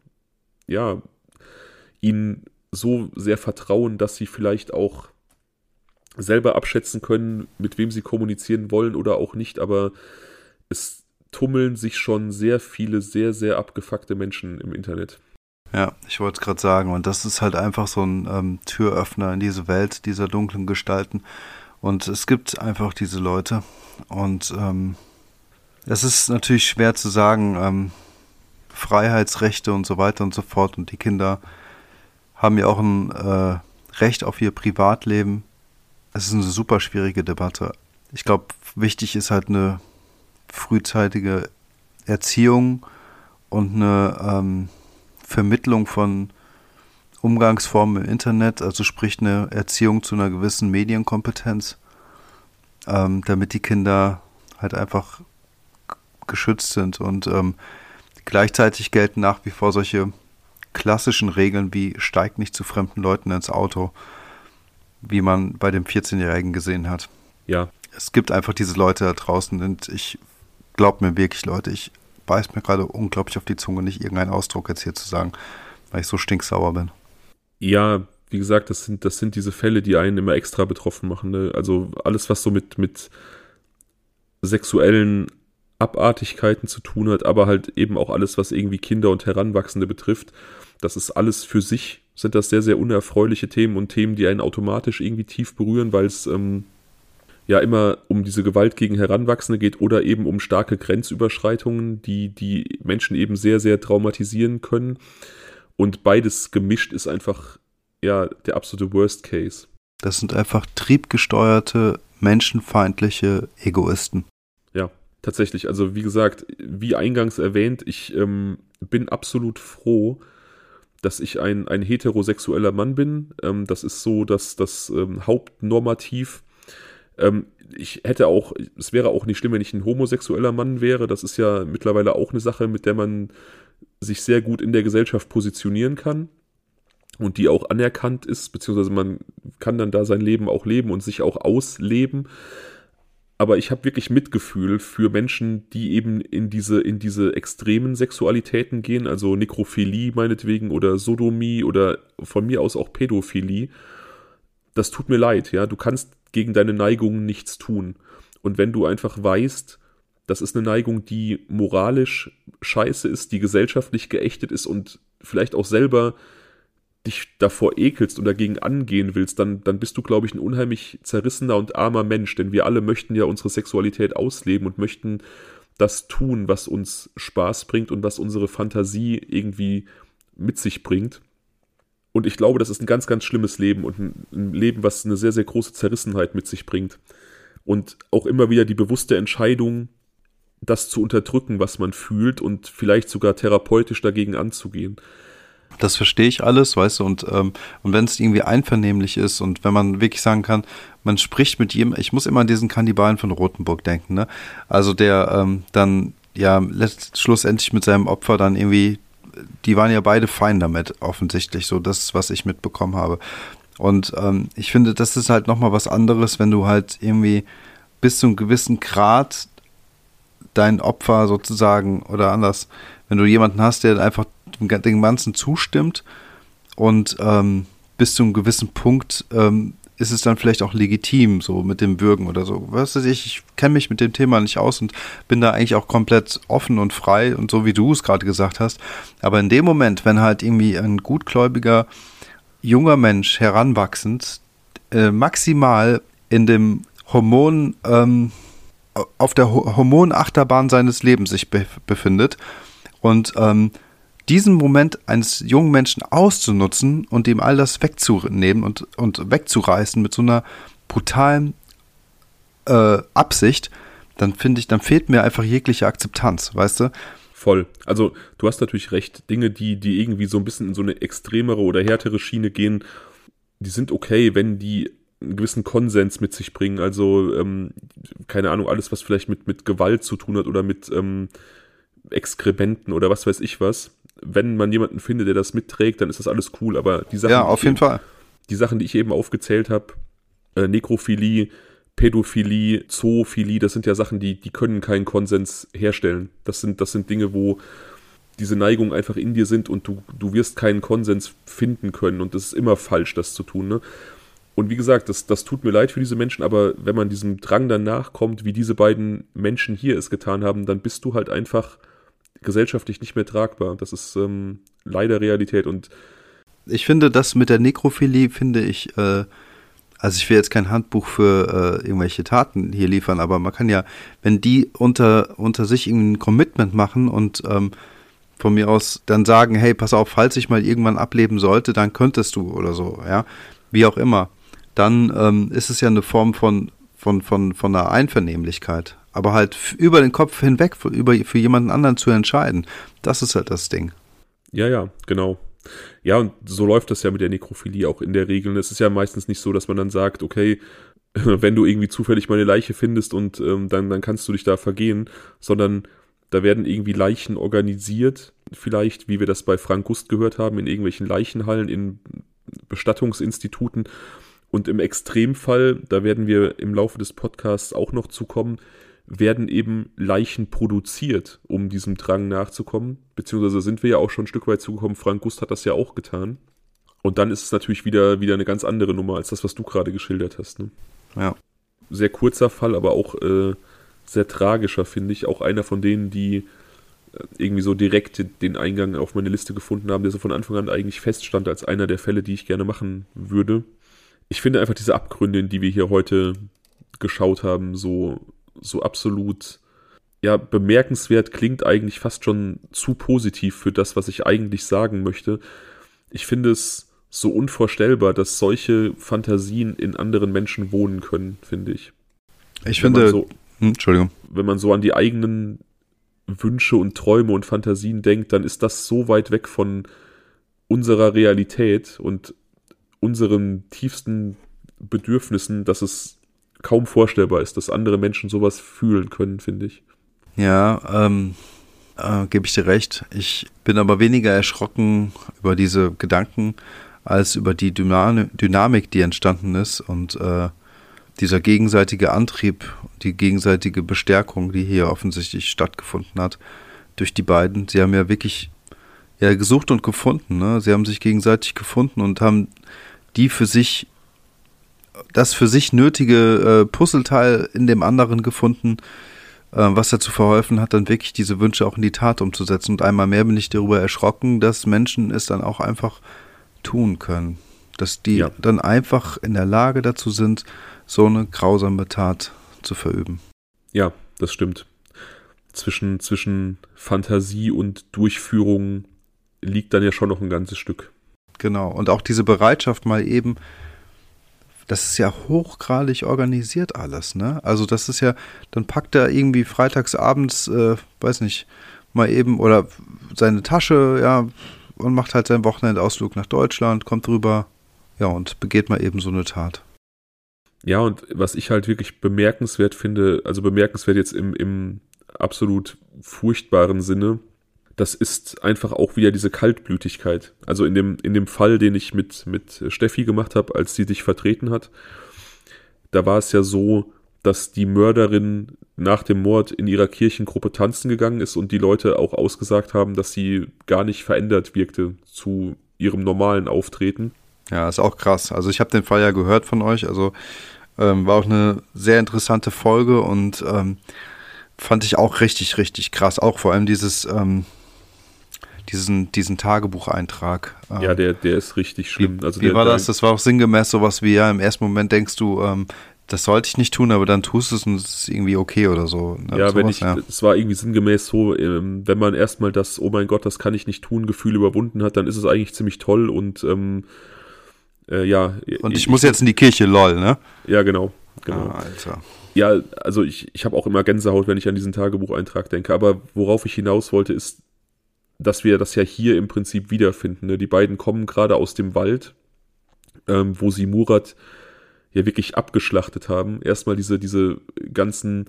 [SPEAKER 2] ja, ihnen so sehr vertrauen, dass sie vielleicht auch selber abschätzen können, mit wem sie kommunizieren wollen oder auch nicht, aber es tummeln sich schon sehr viele sehr, sehr abgefuckte Menschen im Internet.
[SPEAKER 1] Ja, ich wollte es gerade sagen. Und das ist halt einfach so ein ähm, Türöffner in diese Welt dieser dunklen Gestalten. Und es gibt einfach diese Leute. Und ähm, es ist natürlich schwer zu sagen, ähm, Freiheitsrechte und so weiter und so fort. Und die Kinder haben ja auch ein äh, Recht auf ihr Privatleben. Es ist eine super schwierige Debatte. Ich glaube, wichtig ist halt eine frühzeitige Erziehung und eine ähm, Vermittlung von Umgangsformen im Internet, also sprich eine Erziehung zu einer gewissen Medienkompetenz, ähm, damit die Kinder halt einfach geschützt sind. Und ähm, Gleichzeitig gelten nach wie vor solche klassischen Regeln wie steigt nicht zu fremden Leuten ins Auto, wie man bei dem 14-Jährigen gesehen hat.
[SPEAKER 2] Ja.
[SPEAKER 1] Es gibt einfach diese Leute da draußen und ich glaube mir wirklich, Leute, ich beiß mir gerade unglaublich auf die Zunge, nicht irgendeinen Ausdruck jetzt hier zu sagen, weil ich so stinksauer bin.
[SPEAKER 2] Ja, wie gesagt, das sind, das sind diese Fälle, die einen immer extra betroffen machen. Ne? Also alles, was so mit, mit sexuellen Abartigkeiten zu tun hat, aber halt eben auch alles, was irgendwie Kinder und Heranwachsende betrifft. Das ist alles für sich, sind das sehr, sehr unerfreuliche Themen und Themen, die einen automatisch irgendwie tief berühren, weil es ähm, ja immer um diese Gewalt gegen Heranwachsende geht oder eben um starke Grenzüberschreitungen, die die Menschen eben sehr, sehr traumatisieren können. Und beides gemischt ist einfach ja der absolute Worst Case.
[SPEAKER 1] Das sind einfach triebgesteuerte, menschenfeindliche Egoisten.
[SPEAKER 2] Ja, tatsächlich. Also wie gesagt, wie eingangs erwähnt, ich ähm, bin absolut froh, dass ich ein, ein heterosexueller Mann bin. Ähm, das ist so dass das ähm, Hauptnormativ. Ähm, ich hätte auch, es wäre auch nicht schlimm, wenn ich ein homosexueller Mann wäre. Das ist ja mittlerweile auch eine Sache, mit der man sich sehr gut in der Gesellschaft positionieren kann und die auch anerkannt ist, beziehungsweise man kann dann da sein Leben auch leben und sich auch ausleben aber ich habe wirklich Mitgefühl für Menschen, die eben in diese, in diese extremen Sexualitäten gehen, also Nekrophilie meinetwegen oder Sodomie oder von mir aus auch Pädophilie. Das tut mir leid, ja. Du kannst gegen deine Neigungen nichts tun. Und wenn du einfach weißt, das ist eine Neigung, die moralisch scheiße ist, die gesellschaftlich geächtet ist und vielleicht auch selber dich davor ekelst und dagegen angehen willst, dann, dann bist du, glaube ich, ein unheimlich zerrissener und armer Mensch, denn wir alle möchten ja unsere Sexualität ausleben und möchten das tun, was uns Spaß bringt und was unsere Fantasie irgendwie mit sich bringt. Und ich glaube, das ist ein ganz, ganz schlimmes Leben und ein, Leben, was eine sehr, sehr große Zerrissenheit mit sich bringt. Und auch immer wieder die bewusste Entscheidung, das zu unterdrücken, was man fühlt und vielleicht sogar therapeutisch dagegen anzugehen
[SPEAKER 1] das verstehe ich alles, weißt du, und, ähm, und wenn es irgendwie einvernehmlich ist und wenn man wirklich sagen kann, man spricht mit jedem, ich muss immer an diesen Kannibalen von Rothenburg denken, ne? Also der ähm, dann ja schlussendlich mit seinem Opfer dann irgendwie, die waren ja beide fein damit, offensichtlich, so das, was ich mitbekommen habe. Und ähm, ich finde, das ist halt nochmal was anderes, wenn du halt irgendwie bis zu einem gewissen Grad dein Opfer sozusagen oder anders, wenn du jemanden hast, der einfach dem Ganzen zustimmt und ähm, bis zu einem gewissen Punkt ähm, ist es dann vielleicht auch legitim, so mit dem Würgen oder so. Weißt du, ich, ich kenne mich mit dem Thema nicht aus und bin da eigentlich auch komplett offen und frei und so wie du es gerade gesagt hast. Aber in dem Moment, wenn halt irgendwie ein gutgläubiger junger Mensch heranwachsend äh, maximal in dem Hormon, ähm, auf der Hormonachterbahn seines Lebens sich be befindet und ähm, diesen Moment eines jungen Menschen auszunutzen und ihm all das wegzunehmen und, und wegzureißen mit so einer brutalen äh, Absicht, dann finde ich, dann fehlt mir einfach jegliche Akzeptanz, weißt du?
[SPEAKER 2] Voll. Also du hast natürlich recht. Dinge, die, die irgendwie so ein bisschen in so eine extremere oder härtere Schiene gehen, die sind okay, wenn die einen gewissen Konsens mit sich bringen. Also, ähm, keine Ahnung, alles, was vielleicht mit, mit Gewalt zu tun hat oder mit ähm, Exkrementen oder was weiß ich was wenn man jemanden findet, der das mitträgt, dann ist das alles cool. Aber die Sachen,
[SPEAKER 1] ja, auf jeden
[SPEAKER 2] eben,
[SPEAKER 1] Fall.
[SPEAKER 2] Die Sachen, die ich eben aufgezählt habe, äh, Nekrophilie, Pädophilie, Zoophilie, das sind ja Sachen, die, die können keinen Konsens herstellen. Das sind, das sind Dinge, wo diese Neigungen einfach in dir sind und du, du wirst keinen Konsens finden können. Und das ist immer falsch, das zu tun. Ne? Und wie gesagt, das, das tut mir leid für diese Menschen, aber wenn man diesem Drang danach kommt, wie diese beiden Menschen hier es getan haben, dann bist du halt einfach gesellschaftlich nicht mehr tragbar. Das ist ähm, leider Realität und
[SPEAKER 1] ich finde das mit der Nekrophilie, finde ich, äh, also ich will jetzt kein Handbuch für äh, irgendwelche Taten hier liefern, aber man kann ja, wenn die unter, unter sich ein Commitment machen und ähm, von mir aus dann sagen, hey, pass auf, falls ich mal irgendwann ableben sollte, dann könntest du oder so, ja, wie auch immer, dann ähm, ist es ja eine Form von, von, von, von einer Einvernehmlichkeit aber halt über den Kopf hinweg für, über, für jemanden anderen zu entscheiden, das ist halt das Ding.
[SPEAKER 2] Ja, ja, genau. Ja, und so läuft das ja mit der Nekrophilie auch in der Regel. Es ist ja meistens nicht so, dass man dann sagt, okay, wenn du irgendwie zufällig mal eine Leiche findest und ähm, dann, dann kannst du dich da vergehen, sondern Da werden irgendwie Leichen organisiert, vielleicht, wie wir das bei Frank Gust gehört haben, in irgendwelchen Leichenhallen, in Bestattungsinstituten. Und im Extremfall, da werden wir im Laufe des Podcasts auch noch zukommen, werden eben Leichen produziert, um diesem Drang nachzukommen. Beziehungsweise sind wir ja auch schon ein Stück weit zugekommen. Frank Gust hat das ja auch getan. Und dann ist es natürlich wieder, wieder eine ganz andere Nummer als das, was du gerade geschildert hast. Ne?
[SPEAKER 1] Ja.
[SPEAKER 2] Sehr kurzer Fall, aber auch äh, sehr tragischer, finde ich. Auch einer von denen, die äh, irgendwie so direkt den Eingang auf meine Liste gefunden haben, der so von Anfang an eigentlich feststand als einer der Fälle, die ich gerne machen würde. Ich finde einfach diese Abgründe, in die wir hier heute geschaut haben, so, so absolut ja, bemerkenswert klingt eigentlich fast schon zu positiv für das, was ich eigentlich sagen möchte. Ich finde es so unvorstellbar, dass solche Fantasien in anderen Menschen wohnen können, finde ich.
[SPEAKER 1] Ich wenn finde,
[SPEAKER 2] so, hm, Entschuldigung. Wenn man so an die eigenen Wünsche und Träume und Fantasien denkt, dann ist das so weit weg von unserer Realität und unseren tiefsten Bedürfnissen, dass es kaum vorstellbar ist, dass andere Menschen sowas fühlen können, finde ich.
[SPEAKER 1] Ja, ähm, äh, gebe ich dir recht. Ich bin aber weniger erschrocken über diese Gedanken als über die Dynamik, die entstanden ist und äh, dieser gegenseitige Antrieb, die gegenseitige Bestärkung, die hier offensichtlich stattgefunden hat durch die beiden. Sie haben ja wirklich ja, gesucht und gefunden. Ne? Sie haben sich gegenseitig gefunden und haben die für sich, das für sich nötige äh, Puzzleteil in dem anderen gefunden, äh, was dazu verholfen hat, dann wirklich diese Wünsche auch in die Tat umzusetzen. Und einmal mehr bin ich darüber erschrocken, dass Menschen es dann auch einfach tun können. Dass die ja. dann einfach in der Lage dazu sind, so eine grausame Tat zu verüben.
[SPEAKER 2] Ja, das stimmt. Zwischen, zwischen Fantasie und Durchführung liegt dann ja schon noch ein ganzes Stück.
[SPEAKER 1] Genau. Und auch diese Bereitschaft mal eben, das ist ja hochgradig organisiert alles, ne? Also das ist ja, dann packt er irgendwie freitags abends, äh, weiß nicht, mal eben oder seine Tasche, ja, und macht halt seinen Wochenendausflug nach Deutschland, kommt rüber, ja, und begeht mal eben so eine Tat.
[SPEAKER 2] Ja, und was ich halt wirklich bemerkenswert finde, also bemerkenswert jetzt im, im absolut furchtbaren Sinne, das ist einfach auch wieder diese Kaltblütigkeit. Also in dem, in dem Fall, den ich mit, mit Steffi gemacht habe, als sie dich vertreten hat, da war es ja so, dass die Mörderin nach dem Mord in ihrer Kirchengruppe tanzen gegangen ist und die Leute auch ausgesagt haben, dass sie gar nicht verändert wirkte zu ihrem normalen Auftreten.
[SPEAKER 1] Ja, ist auch krass. Also ich habe den Fall ja gehört von euch. Also ähm, war auch eine sehr interessante Folge und ähm, fand ich auch richtig, richtig krass. Auch vor allem dieses, ähm, diesen, diesen Tagebucheintrag.
[SPEAKER 2] Ähm, ja, der, der ist richtig schlimm.
[SPEAKER 1] Wie,
[SPEAKER 2] also
[SPEAKER 1] wie
[SPEAKER 2] der,
[SPEAKER 1] war das? Das war auch sinngemäß sowas wie, ja, im ersten Moment denkst du, ähm, das sollte ich nicht tun, aber dann tust du es und es ist irgendwie okay oder so.
[SPEAKER 2] Ne? Ja, sowas, wenn ich, ja. es war irgendwie sinngemäß so, ähm, wenn man erstmal das, oh mein Gott, das kann ich nicht tun, Gefühl überwunden hat, dann ist es eigentlich ziemlich toll und ähm, äh, ja.
[SPEAKER 1] Und ich, ich, muss jetzt in die Kirche, lol, ne?
[SPEAKER 2] Ja, genau. genau. Ah, Alter. Ja, also ich, ich habe auch immer Gänsehaut, wenn ich an diesen Tagebucheintrag denke, aber worauf ich hinaus wollte, ist, dass wir das ja hier im Prinzip wiederfinden. Ne? Die beiden kommen gerade aus dem Wald, ähm, wo sie Murat ja wirklich abgeschlachtet haben. Erstmal diese, diese ganzen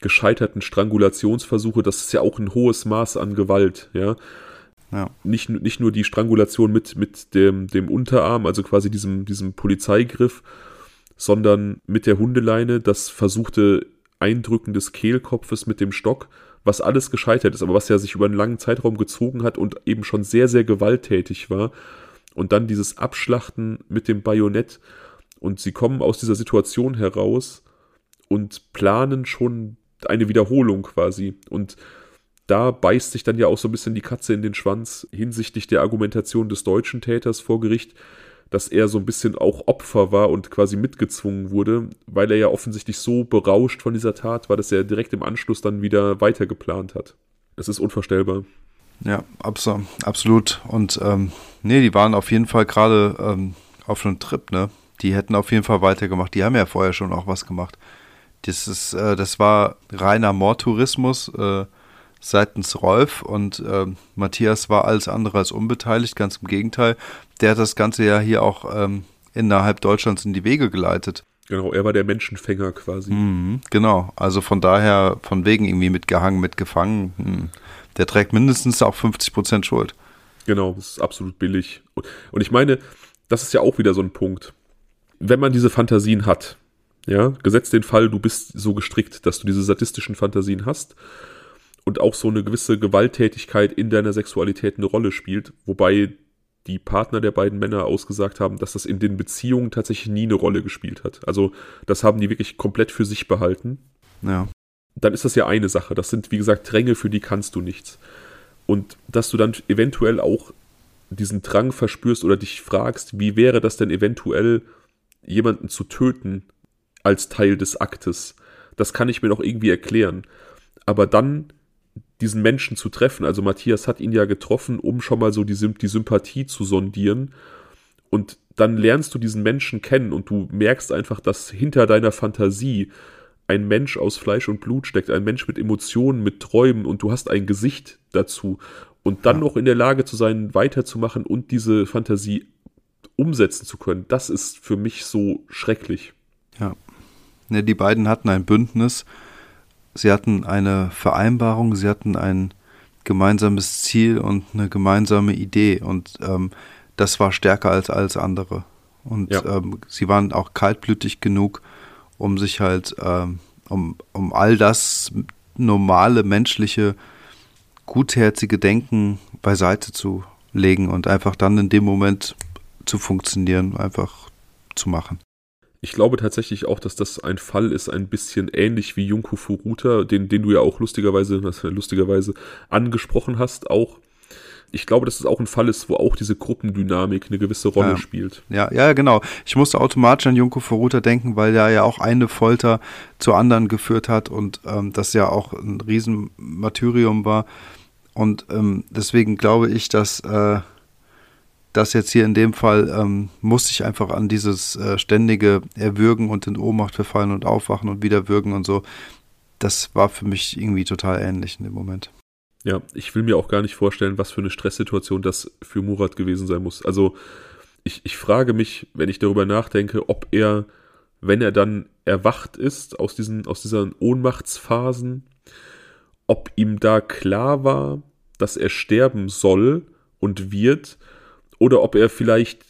[SPEAKER 2] gescheiterten Strangulationsversuche, das ist ja auch ein hohes Maß an Gewalt, ja. Ja. Nicht, nicht nur die Strangulation mit, mit dem, dem Unterarm, also quasi diesem, diesem Polizeigriff, sondern mit der Hundeleine das versuchte Eindrücken des Kehlkopfes mit dem Stock, was alles gescheitert ist, aber was ja sich über einen langen Zeitraum gezogen hat und eben schon sehr, sehr gewalttätig war. Und dann dieses Abschlachten mit dem Bajonett, und sie kommen aus dieser Situation heraus und planen schon eine Wiederholung quasi. Und da beißt sich dann ja auch so ein bisschen die Katze in den Schwanz hinsichtlich der Argumentation des deutschen Täters vor Gericht, dass er so ein bisschen auch Opfer war und quasi mitgezwungen wurde, weil er ja offensichtlich so berauscht von dieser Tat war, dass er direkt im Anschluss dann wieder weitergeplant hat. Es ist unvorstellbar.
[SPEAKER 1] Ja, absolut. Und ähm, nee, die waren auf jeden Fall gerade ähm, auf einem Trip, ne? die hätten auf jeden Fall weitergemacht. Die haben ja vorher schon auch was gemacht. Das, ist, äh, das war reiner Mordtourismus äh, seitens Rolf und äh, Matthias war alles andere als unbeteiligt, ganz im Gegenteil. Der hat das Ganze ja hier auch ähm, innerhalb Deutschlands in die Wege geleitet.
[SPEAKER 2] Genau, er war der Menschenfänger quasi.
[SPEAKER 1] Mhm, genau, also von daher, von wegen irgendwie mitgehangen, mitgefangen. Hm. Der trägt mindestens auch 50 Prozent Schuld.
[SPEAKER 2] Genau, das ist absolut billig. Und, und ich meine, das ist ja auch wieder so ein Punkt. Wenn man diese Fantasien hat, ja, gesetzt den Fall, du bist so gestrickt, dass du diese sadistischen Fantasien hast und auch so eine gewisse Gewalttätigkeit in deiner Sexualität eine Rolle spielt, wobei die Partner der beiden Männer ausgesagt haben, dass das in den Beziehungen tatsächlich nie eine Rolle gespielt hat. Also das haben die wirklich komplett für sich behalten.
[SPEAKER 1] Ja.
[SPEAKER 2] Dann ist das ja eine Sache. Das sind, wie gesagt, Dränge, für die kannst du nichts. Und dass du dann eventuell auch diesen Drang verspürst oder dich fragst, wie wäre das denn eventuell, jemanden zu töten als Teil des Aktes? Das kann ich mir noch irgendwie erklären. Aber dann diesen Menschen zu treffen. Also Matthias hat ihn ja getroffen, um schon mal so die, die Sympathie zu sondieren. Und dann lernst du diesen Menschen kennen und du merkst einfach, dass hinter deiner Fantasie ein Mensch aus Fleisch und Blut steckt, ein Mensch mit Emotionen, mit Träumen und du hast ein Gesicht dazu. Und dann ja. noch in der Lage zu sein, weiterzumachen und diese Fantasie umsetzen zu können, das ist für mich so schrecklich.
[SPEAKER 1] Ja. Ne, die beiden hatten ein Bündnis sie hatten eine Vereinbarung, sie hatten ein gemeinsames Ziel und eine gemeinsame Idee und ähm, das war stärker als alles andere. Und ja. ähm, sie waren auch kaltblütig genug, um sich halt, ähm, um, um all das normale, menschliche, gutherzige Denken beiseite zu legen und einfach dann in dem Moment zu funktionieren, einfach zu machen.
[SPEAKER 2] Ich glaube tatsächlich auch, dass das ein Fall ist, ein bisschen ähnlich wie Junko Furuta, den, den du ja auch lustigerweise, lustigerweise angesprochen hast, auch. Ich glaube, dass es auch ein Fall ist, wo auch diese Gruppendynamik eine gewisse Rolle
[SPEAKER 1] ja.
[SPEAKER 2] spielt.
[SPEAKER 1] Ja, ja, genau. Ich musste automatisch an Junko Furuta denken, weil er ja auch eine Folter zur anderen geführt hat und ähm, das ja auch ein Riesenmartyrium war. Und ähm, deswegen glaube ich, dass äh, das jetzt hier in dem Fall ähm, musste ich einfach an dieses äh, ständige Erwürgen und in Ohnmacht verfallen und aufwachen und wieder würgen und so. Das war für mich irgendwie total ähnlich in dem Moment.
[SPEAKER 2] Ja, ich will mir auch gar nicht vorstellen, was für eine Stresssituation das für Murat gewesen sein muss. Also ich, ich frage mich, wenn ich darüber nachdenke, ob er, wenn er dann erwacht ist aus diesen, aus diesen Ohnmachtsphasen, ob ihm da klar war, dass er sterben soll und wird oder ob er vielleicht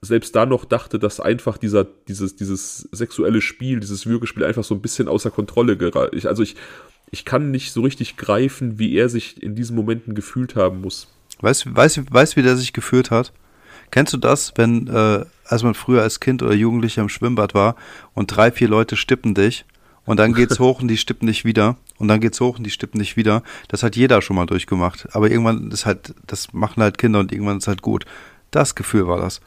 [SPEAKER 2] selbst da noch dachte, dass einfach dieser, dieses, dieses sexuelle Spiel, dieses Würgespiel einfach so ein bisschen außer Kontrolle geraten. Also ich, ich kann nicht so richtig greifen, wie er sich in diesen Momenten gefühlt haben muss.
[SPEAKER 1] Weißt du, weißt, weißt, wie der sich gefühlt hat? Kennst du das, wenn, äh, als man früher als Kind oder Jugendlicher im Schwimmbad war und drei, vier Leute stippen dich und dann geht's hoch und die stippen nicht wieder und dann geht's hoch und die stippen nicht wieder. Das hat jeder schon mal durchgemacht. Aber irgendwann ist halt, das machen halt Kinder und irgendwann ist halt gut. Das Gefühl war das.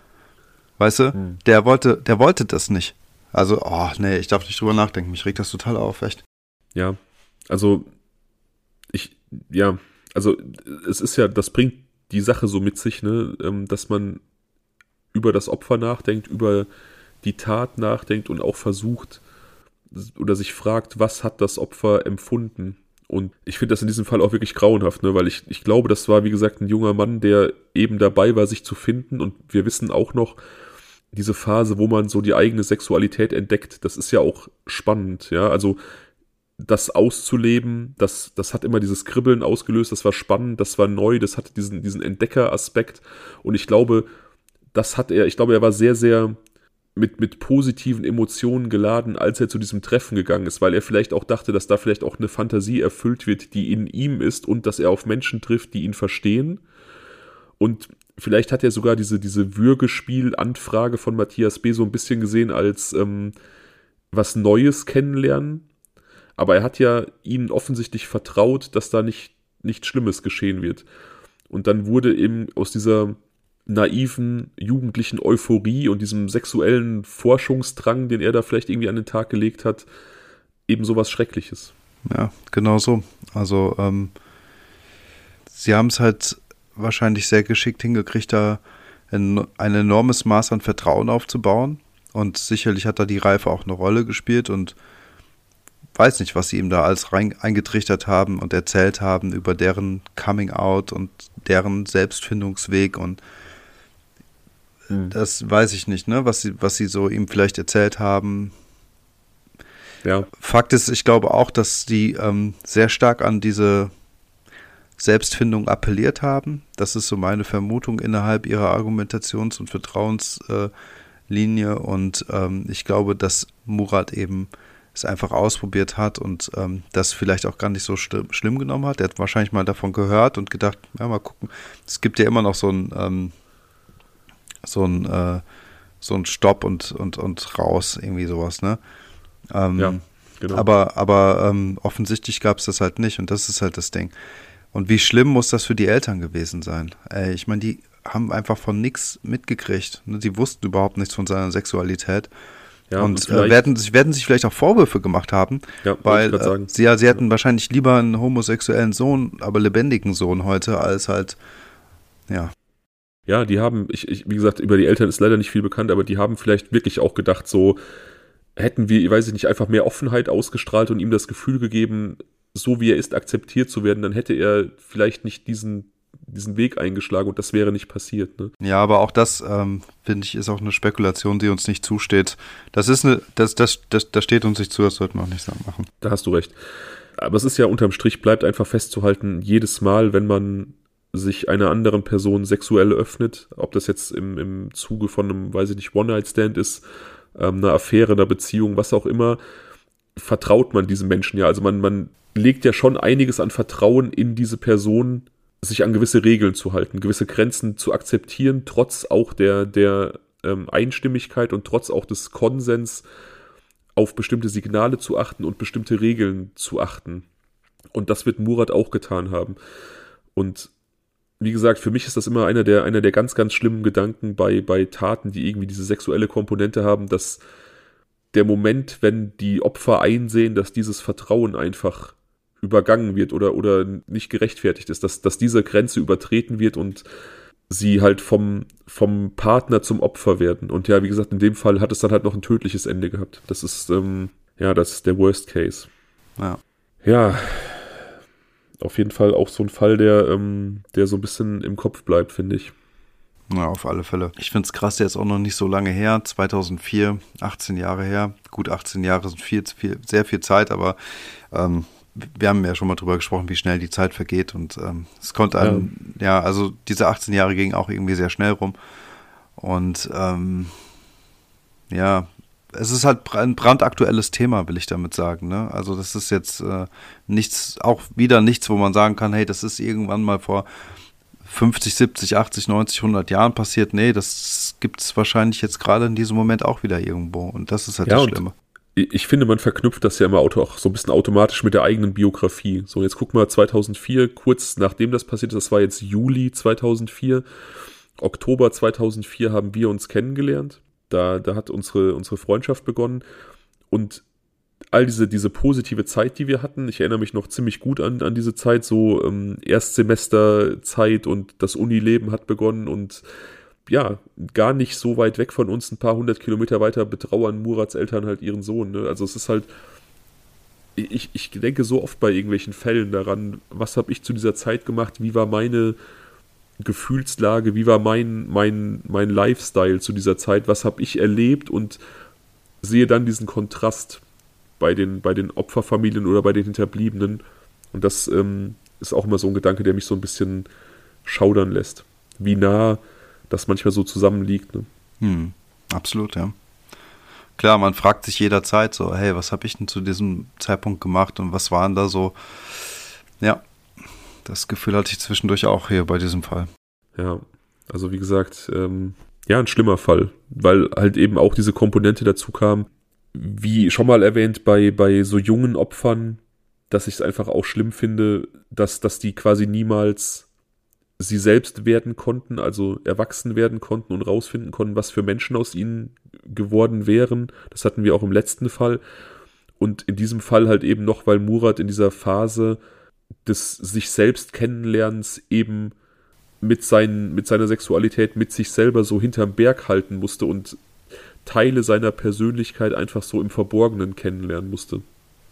[SPEAKER 1] Weißt du? Hm. Der wollte, der wollte das nicht. Also, oh, nee, ich darf nicht drüber nachdenken. Mich regt das total auf, echt.
[SPEAKER 2] Ja, also, ich, ja, also, es ist ja, das bringt die Sache so mit sich, ne, ähm, dass man über das Opfer nachdenkt, über die Tat nachdenkt und auch versucht, oder sich fragt, was hat das Opfer empfunden? Und ich finde das in diesem Fall auch wirklich grauenhaft, ne? weil ich, ich glaube, das war, wie gesagt, ein junger Mann, der eben dabei war, sich zu finden. Und wir wissen auch noch, diese Phase, wo man so die eigene Sexualität entdeckt, das ist ja auch spannend, ja. Also das auszuleben, das, das hat immer dieses Kribbeln ausgelöst, das war spannend, das war neu, das hatte diesen, diesen Entdeckeraspekt. Und ich glaube, das hat er, ich glaube, er war sehr, sehr mit, mit positiven Emotionen geladen, als er zu diesem Treffen gegangen ist, weil er vielleicht auch dachte, dass da vielleicht auch eine Fantasie erfüllt wird, die in ihm ist und dass er auf Menschen trifft, die ihn verstehen. Und vielleicht hat er sogar diese, diese Würgespiel-Anfrage von Matthias B. so ein bisschen gesehen als ähm, was Neues kennenlernen. Aber er hat ja ihnen offensichtlich vertraut, dass da nicht nichts Schlimmes geschehen wird. Und dann wurde eben aus dieser naiven jugendlichen Euphorie und diesem sexuellen Forschungsdrang, den er da vielleicht irgendwie an den Tag gelegt hat, eben sowas Schreckliches.
[SPEAKER 1] Ja, genau so. Also ähm, sie haben es halt wahrscheinlich sehr geschickt hingekriegt, da ein, ein enormes Maß an Vertrauen aufzubauen. Und sicherlich hat da die Reife auch eine Rolle gespielt und weiß nicht, was sie ihm da alles rein, eingetrichtert haben und erzählt haben über deren Coming Out und deren Selbstfindungsweg und hm. das weiß ich nicht, ne? Was sie, was sie so ihm vielleicht erzählt haben. Ja. Fakt ist, ich glaube auch, dass die ähm, sehr stark an diese Selbstfindung appelliert haben. Das ist so meine Vermutung innerhalb ihrer Argumentations- und Vertrauenslinie. und ähm, ich glaube, dass Murat eben es einfach ausprobiert hat und ähm, das vielleicht auch gar nicht so schlimm genommen hat. Er hat wahrscheinlich mal davon gehört und gedacht, ja, mal gucken. Es gibt ja immer noch so ein, ähm, so ein, äh, so ein Stopp und, und, und raus, irgendwie sowas, ne? Ähm, ja, genau. Aber, aber ähm, offensichtlich gab es das halt nicht und das ist halt das Ding. Und wie schlimm muss das für die Eltern gewesen sein? Ey, ich meine, die haben einfach von nichts mitgekriegt. Ne? Die wussten überhaupt nichts von seiner Sexualität. Ja, und, und äh, werden, sich, werden sich vielleicht auch Vorwürfe gemacht haben, ja, weil äh, sie, ja, sie hätten wahrscheinlich lieber einen homosexuellen Sohn, aber lebendigen Sohn heute, als halt, ja.
[SPEAKER 2] Ja, die haben, ich, ich, wie gesagt, über die Eltern ist leider nicht viel bekannt, aber die haben vielleicht wirklich auch gedacht, so hätten wir, ich weiß nicht, einfach mehr Offenheit ausgestrahlt und ihm das Gefühl gegeben, so wie er ist, akzeptiert zu werden, dann hätte er vielleicht nicht diesen diesen Weg eingeschlagen und das wäre nicht passiert. Ne?
[SPEAKER 1] Ja, aber auch das, ähm, finde ich, ist auch eine Spekulation, die uns nicht zusteht. Das ist eine, das, das, das, das steht uns nicht zu, das sollten wir auch nicht machen.
[SPEAKER 2] Da hast du recht. Aber es ist ja unterm Strich, bleibt einfach festzuhalten, jedes Mal, wenn man sich einer anderen Person sexuell öffnet, ob das jetzt im, im Zuge von einem, weiß ich nicht, One-Night-Stand ist, ähm, einer Affäre, einer Beziehung, was auch immer, vertraut man diesem Menschen ja. Also man, man legt ja schon einiges an Vertrauen in diese Person sich an gewisse Regeln zu halten, gewisse Grenzen zu akzeptieren, trotz auch der, der ähm, Einstimmigkeit und trotz auch des Konsens auf bestimmte Signale zu achten und bestimmte Regeln zu achten. Und das wird Murat auch getan haben. Und wie gesagt, für mich ist das immer einer der, einer der ganz, ganz schlimmen Gedanken bei, bei Taten, die irgendwie diese sexuelle Komponente haben, dass der Moment, wenn die Opfer einsehen, dass dieses Vertrauen einfach übergangen wird oder, oder nicht gerechtfertigt ist, dass, dass diese Grenze übertreten wird und sie halt vom, vom Partner zum Opfer werden. Und ja, wie gesagt, in dem Fall hat es dann halt noch ein tödliches Ende gehabt. Das ist, ähm, ja, das ist der Worst Case. Ja. Ja, auf jeden Fall auch so ein Fall, der, ähm, der so ein bisschen im Kopf bleibt, finde ich.
[SPEAKER 1] Ja, auf alle Fälle. Ich finde es krass, der ist auch noch nicht so lange her, 2004, 18 Jahre her. Gut, 18 Jahre sind viel, viel sehr viel Zeit, aber ähm, wir haben ja schon mal drüber gesprochen, wie schnell die Zeit vergeht und ähm, es konnte einem, ja. ja. also diese 18 Jahre gingen auch irgendwie sehr schnell rum und ähm, ja, es ist halt ein brandaktuelles Thema, will ich damit sagen. Ne? Also das ist jetzt äh, nichts, auch wieder nichts, wo man sagen kann, hey, das ist irgendwann mal vor 50, 70, 80, 90, 100 Jahren passiert. Nee, das gibt es wahrscheinlich jetzt gerade in diesem Moment auch wieder irgendwo und das ist halt ja, das Schlimme
[SPEAKER 2] ich finde, man verknüpft das ja immer auch so ein bisschen automatisch mit der eigenen Biografie. So, jetzt guck mal, 2004, kurz nachdem das passiert ist, das war jetzt Juli 2004, Oktober 2004 haben wir uns kennengelernt. Da, da hat unsere, unsere Freundschaft begonnen. Und all diese, diese positive Zeit, die wir hatten, ich erinnere mich noch ziemlich gut an, an diese Zeit, so ähm, Erstsemesterzeit und das Unileben hat begonnen und ja, gar nicht so weit weg von uns, ein paar hundert Kilometer weiter, betrauern Murats Eltern halt ihren Sohn. Ne? Also es ist halt, ich, ich denke so oft bei irgendwelchen Fällen daran, was habe ich zu dieser Zeit gemacht, wie war meine Gefühlslage, wie war mein, mein, mein Lifestyle zu dieser Zeit, was habe ich erlebt und sehe dann diesen Kontrast bei den, bei den Opferfamilien oder bei den Hinterbliebenen. Und das ähm, ist auch immer so ein Gedanke, der mich so ein bisschen schaudern lässt. Wie nah das manchmal so zusammenliegt. Ne?
[SPEAKER 1] Hm, absolut, ja. Klar, man fragt sich jederzeit so, hey, was habe ich denn zu diesem Zeitpunkt gemacht und was waren da so? Ja, das Gefühl hatte ich zwischendurch auch hier bei diesem Fall.
[SPEAKER 2] Ja, also wie gesagt, ähm, ja, ein schlimmer Fall, weil halt eben auch diese Komponente dazu kam, wie schon mal erwähnt, bei, bei so jungen Opfern, dass ich es einfach auch schlimm finde, dass, dass die quasi niemals sie selbst werden konnten, also erwachsen werden konnten und rausfinden konnten, was für Menschen aus ihnen geworden wären. Das hatten wir auch im letzten Fall. Und in diesem Fall halt eben noch, weil Murat in dieser Phase des sich selbst kennenlernens eben mit, seinen, mit seiner Sexualität, mit sich selber so hinterm Berg halten musste und Teile seiner Persönlichkeit einfach so im Verborgenen kennenlernen musste.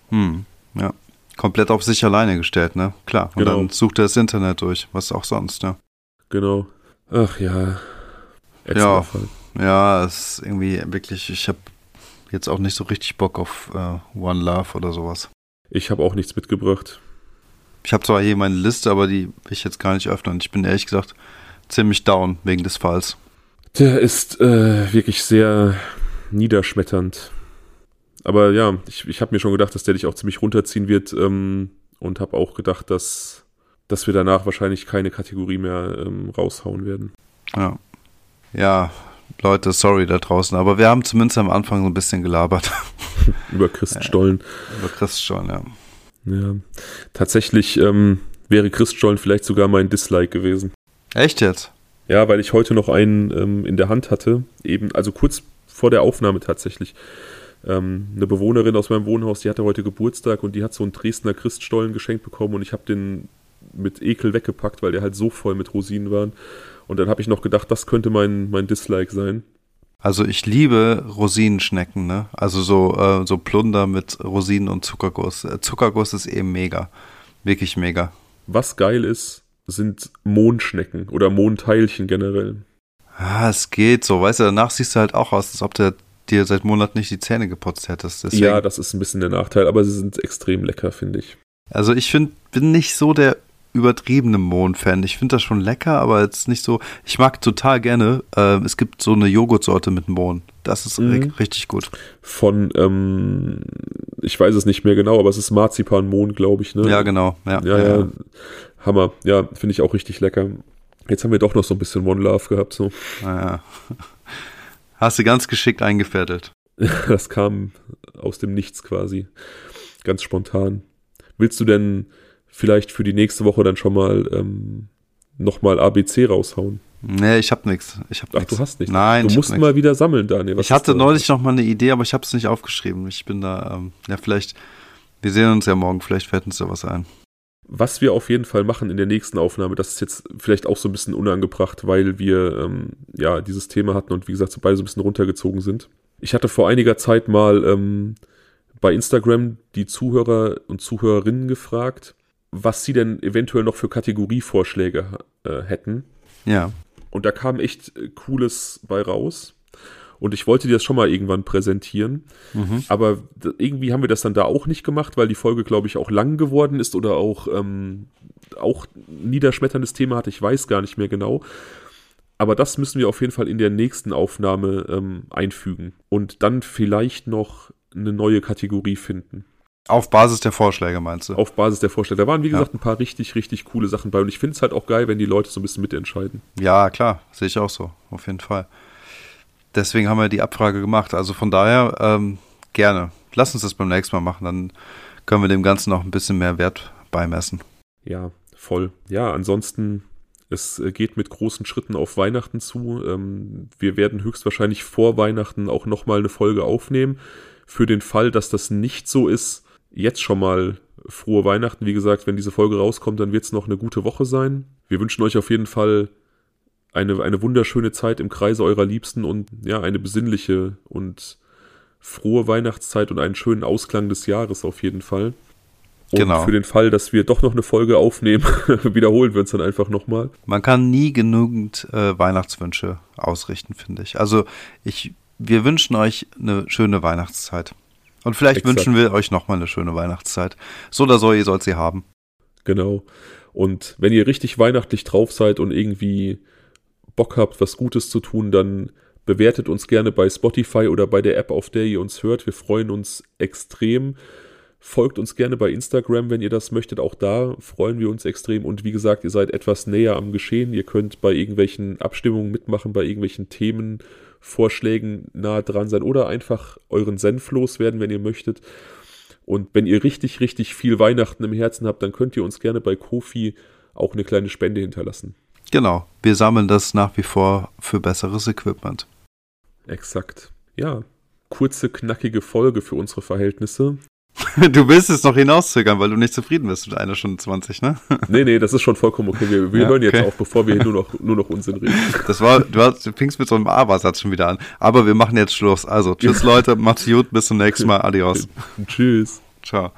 [SPEAKER 1] Hm, ja komplett auf sich alleine gestellt, ne? Klar. Und genau. dann sucht er das Internet durch, was auch sonst, ne?
[SPEAKER 2] Genau. Ach ja.
[SPEAKER 1] Ja, Fall. ja, es ist irgendwie wirklich, ich habe jetzt auch nicht so richtig Bock auf äh, One Love oder sowas.
[SPEAKER 2] Ich habe auch nichts mitgebracht.
[SPEAKER 1] Ich habe zwar hier meine Liste, aber die will ich jetzt gar nicht öffnen. Ich bin ehrlich gesagt ziemlich down wegen des Falls.
[SPEAKER 2] Der ist äh, wirklich sehr niederschmetternd. Aber ja, ich, ich habe mir schon gedacht, dass der dich auch ziemlich runterziehen wird ähm, und habe auch gedacht, dass, dass wir danach wahrscheinlich keine Kategorie mehr ähm, raushauen werden.
[SPEAKER 1] Ja. Ja, Leute, sorry da draußen, aber wir haben zumindest am Anfang so ein bisschen gelabert.
[SPEAKER 2] über Christstollen.
[SPEAKER 1] Ja, über Christstollen, ja.
[SPEAKER 2] Ja, tatsächlich ähm, wäre Christstollen vielleicht sogar mein Dislike gewesen.
[SPEAKER 1] Echt jetzt?
[SPEAKER 2] Ja, weil ich heute noch einen ähm, in der Hand hatte, eben, also kurz vor der Aufnahme tatsächlich. Ähm, eine Bewohnerin aus meinem Wohnhaus, die hatte heute Geburtstag und die hat so einen Dresdner Christstollen geschenkt bekommen und ich habe den mit Ekel weggepackt, weil der halt so voll mit Rosinen war. Und dann habe ich noch gedacht, das könnte mein, mein Dislike sein.
[SPEAKER 1] Also ich liebe Rosinenschnecken, ne? Also so, äh, so Plunder mit Rosinen und Zuckerguss. Äh, Zuckerguss ist eben mega. Wirklich mega.
[SPEAKER 2] Was geil ist, sind Mondschnecken oder Mondteilchen generell.
[SPEAKER 1] Ah, es geht so. Weißt du, danach siehst du halt auch aus, als ob du dir seit Monaten nicht die Zähne geputzt hättest.
[SPEAKER 2] Deswegen. Ja, das ist ein bisschen der Nachteil, aber sie sind extrem lecker, finde ich.
[SPEAKER 1] Also ich find, bin nicht so der übertriebene Mohn-Fan. Ich finde das schon lecker, aber jetzt nicht so. Ich mag total gerne. Äh, es gibt so eine Joghurtsorte mit Mohn. Das ist mhm. richtig gut.
[SPEAKER 2] Von, ähm, ich weiß es nicht mehr genau, aber es ist Marzipan-Mohn, glaube ich. Ne?
[SPEAKER 1] Ja, genau. Ja,
[SPEAKER 2] ja, ja. ja. Hammer. Ja, finde ich auch richtig lecker. Jetzt haben wir doch noch so ein bisschen One Love gehabt. So.
[SPEAKER 1] Ja. Hast du ganz geschickt eingefädelt.
[SPEAKER 2] das kam aus dem Nichts quasi. Ganz spontan. Willst du denn vielleicht für die nächste Woche dann schon mal ähm, nochmal ABC raushauen?
[SPEAKER 1] Nee, ich hab nichts. Ich hab
[SPEAKER 2] Ach, nix. du hast nichts.
[SPEAKER 1] Nein,
[SPEAKER 2] du musst mal wieder sammeln, Daniel.
[SPEAKER 1] Was ich hatte neulich noch mal eine Idee, aber ich habe es nicht aufgeschrieben. Ich bin da, ähm, ja, vielleicht, wir sehen uns ja morgen, vielleicht fällt uns da was ein.
[SPEAKER 2] Was wir auf jeden Fall machen in der nächsten Aufnahme, das ist jetzt vielleicht auch so ein bisschen unangebracht, weil wir ähm, ja dieses Thema hatten und wie gesagt so beide so ein bisschen runtergezogen sind. Ich hatte vor einiger Zeit mal ähm, bei Instagram die Zuhörer und Zuhörerinnen gefragt, was sie denn eventuell noch für Kategorievorschläge äh, hätten.
[SPEAKER 1] Ja.
[SPEAKER 2] Und da kam echt äh, Cooles bei raus. Und ich wollte dir das schon mal irgendwann präsentieren. Mhm. Aber irgendwie haben wir das dann da auch nicht gemacht, weil die Folge, glaube ich, auch lang geworden ist oder auch, ähm, auch niederschmetterndes Thema hatte. Ich weiß gar nicht mehr genau. Aber das müssen wir auf jeden Fall in der nächsten Aufnahme ähm, einfügen. Und dann vielleicht noch eine neue Kategorie finden.
[SPEAKER 1] Auf Basis der Vorschläge meinst du?
[SPEAKER 2] Auf Basis der Vorschläge. Da waren, wie gesagt, ja. ein paar richtig, richtig coole Sachen bei. Und ich finde es halt auch geil, wenn die Leute so ein bisschen mitentscheiden.
[SPEAKER 1] Ja, klar. Sehe ich auch so. Auf jeden Fall. Deswegen haben wir die Abfrage gemacht. Also von daher ähm, gerne. Lass uns das beim nächsten Mal machen. Dann können wir dem Ganzen noch ein bisschen mehr Wert beimessen.
[SPEAKER 2] Ja, voll. Ja, ansonsten, es geht mit großen Schritten auf Weihnachten zu. Ähm, wir werden höchstwahrscheinlich vor Weihnachten auch nochmal eine Folge aufnehmen. Für den Fall, dass das nicht so ist, jetzt schon mal frohe Weihnachten. Wie gesagt, wenn diese Folge rauskommt, dann wird es noch eine gute Woche sein. Wir wünschen euch auf jeden Fall eine, eine wunderschöne Zeit im Kreise eurer Liebsten und ja, eine besinnliche und frohe Weihnachtszeit und einen schönen Ausklang des Jahres auf jeden Fall. Und genau. für den Fall, dass wir doch noch eine Folge aufnehmen, wiederholen wir uns dann einfach nochmal.
[SPEAKER 1] Man kann nie genügend äh, Weihnachtswünsche ausrichten, finde ich. Also ich, wir wünschen euch eine schöne Weihnachtszeit. Und vielleicht Exakt. wünschen wir euch nochmal eine schöne Weihnachtszeit. So oder so, ihr sollt sie haben.
[SPEAKER 2] Genau. Und wenn ihr richtig weihnachtlich drauf seid und irgendwie Bock habt, was Gutes zu tun, dann bewertet uns gerne bei Spotify oder bei der App, auf der ihr uns hört. Wir freuen uns extrem. Folgt uns gerne bei Instagram, wenn ihr das möchtet. Auch da freuen wir uns extrem. Und wie gesagt, ihr seid etwas näher am Geschehen. Ihr könnt bei irgendwelchen Abstimmungen mitmachen, bei irgendwelchen Themenvorschlägen nah dran sein oder einfach euren Senf loswerden, wenn ihr möchtet. Und wenn ihr richtig, richtig viel Weihnachten im Herzen habt, dann könnt ihr uns gerne bei Kofi auch eine kleine Spende hinterlassen.
[SPEAKER 1] Genau, wir sammeln das nach wie vor für besseres Equipment.
[SPEAKER 2] Exakt. Ja, kurze, knackige Folge für unsere Verhältnisse.
[SPEAKER 1] Du willst es noch hinauszögern, weil du nicht zufrieden bist mit einer Stunde 20, ne?
[SPEAKER 2] Nee, nee, das ist schon vollkommen okay. Wir, wir ja, hören jetzt auf, bevor wir nur noch, nur noch Unsinn reden.
[SPEAKER 1] Das war, du, hast, du fingst mit so einem Aber-Satz schon wieder an. Aber wir machen jetzt Schluss. Also, tschüss Leute, macht's gut, bis zum nächsten Mal. Adios.
[SPEAKER 2] Tschüss.
[SPEAKER 1] Ciao.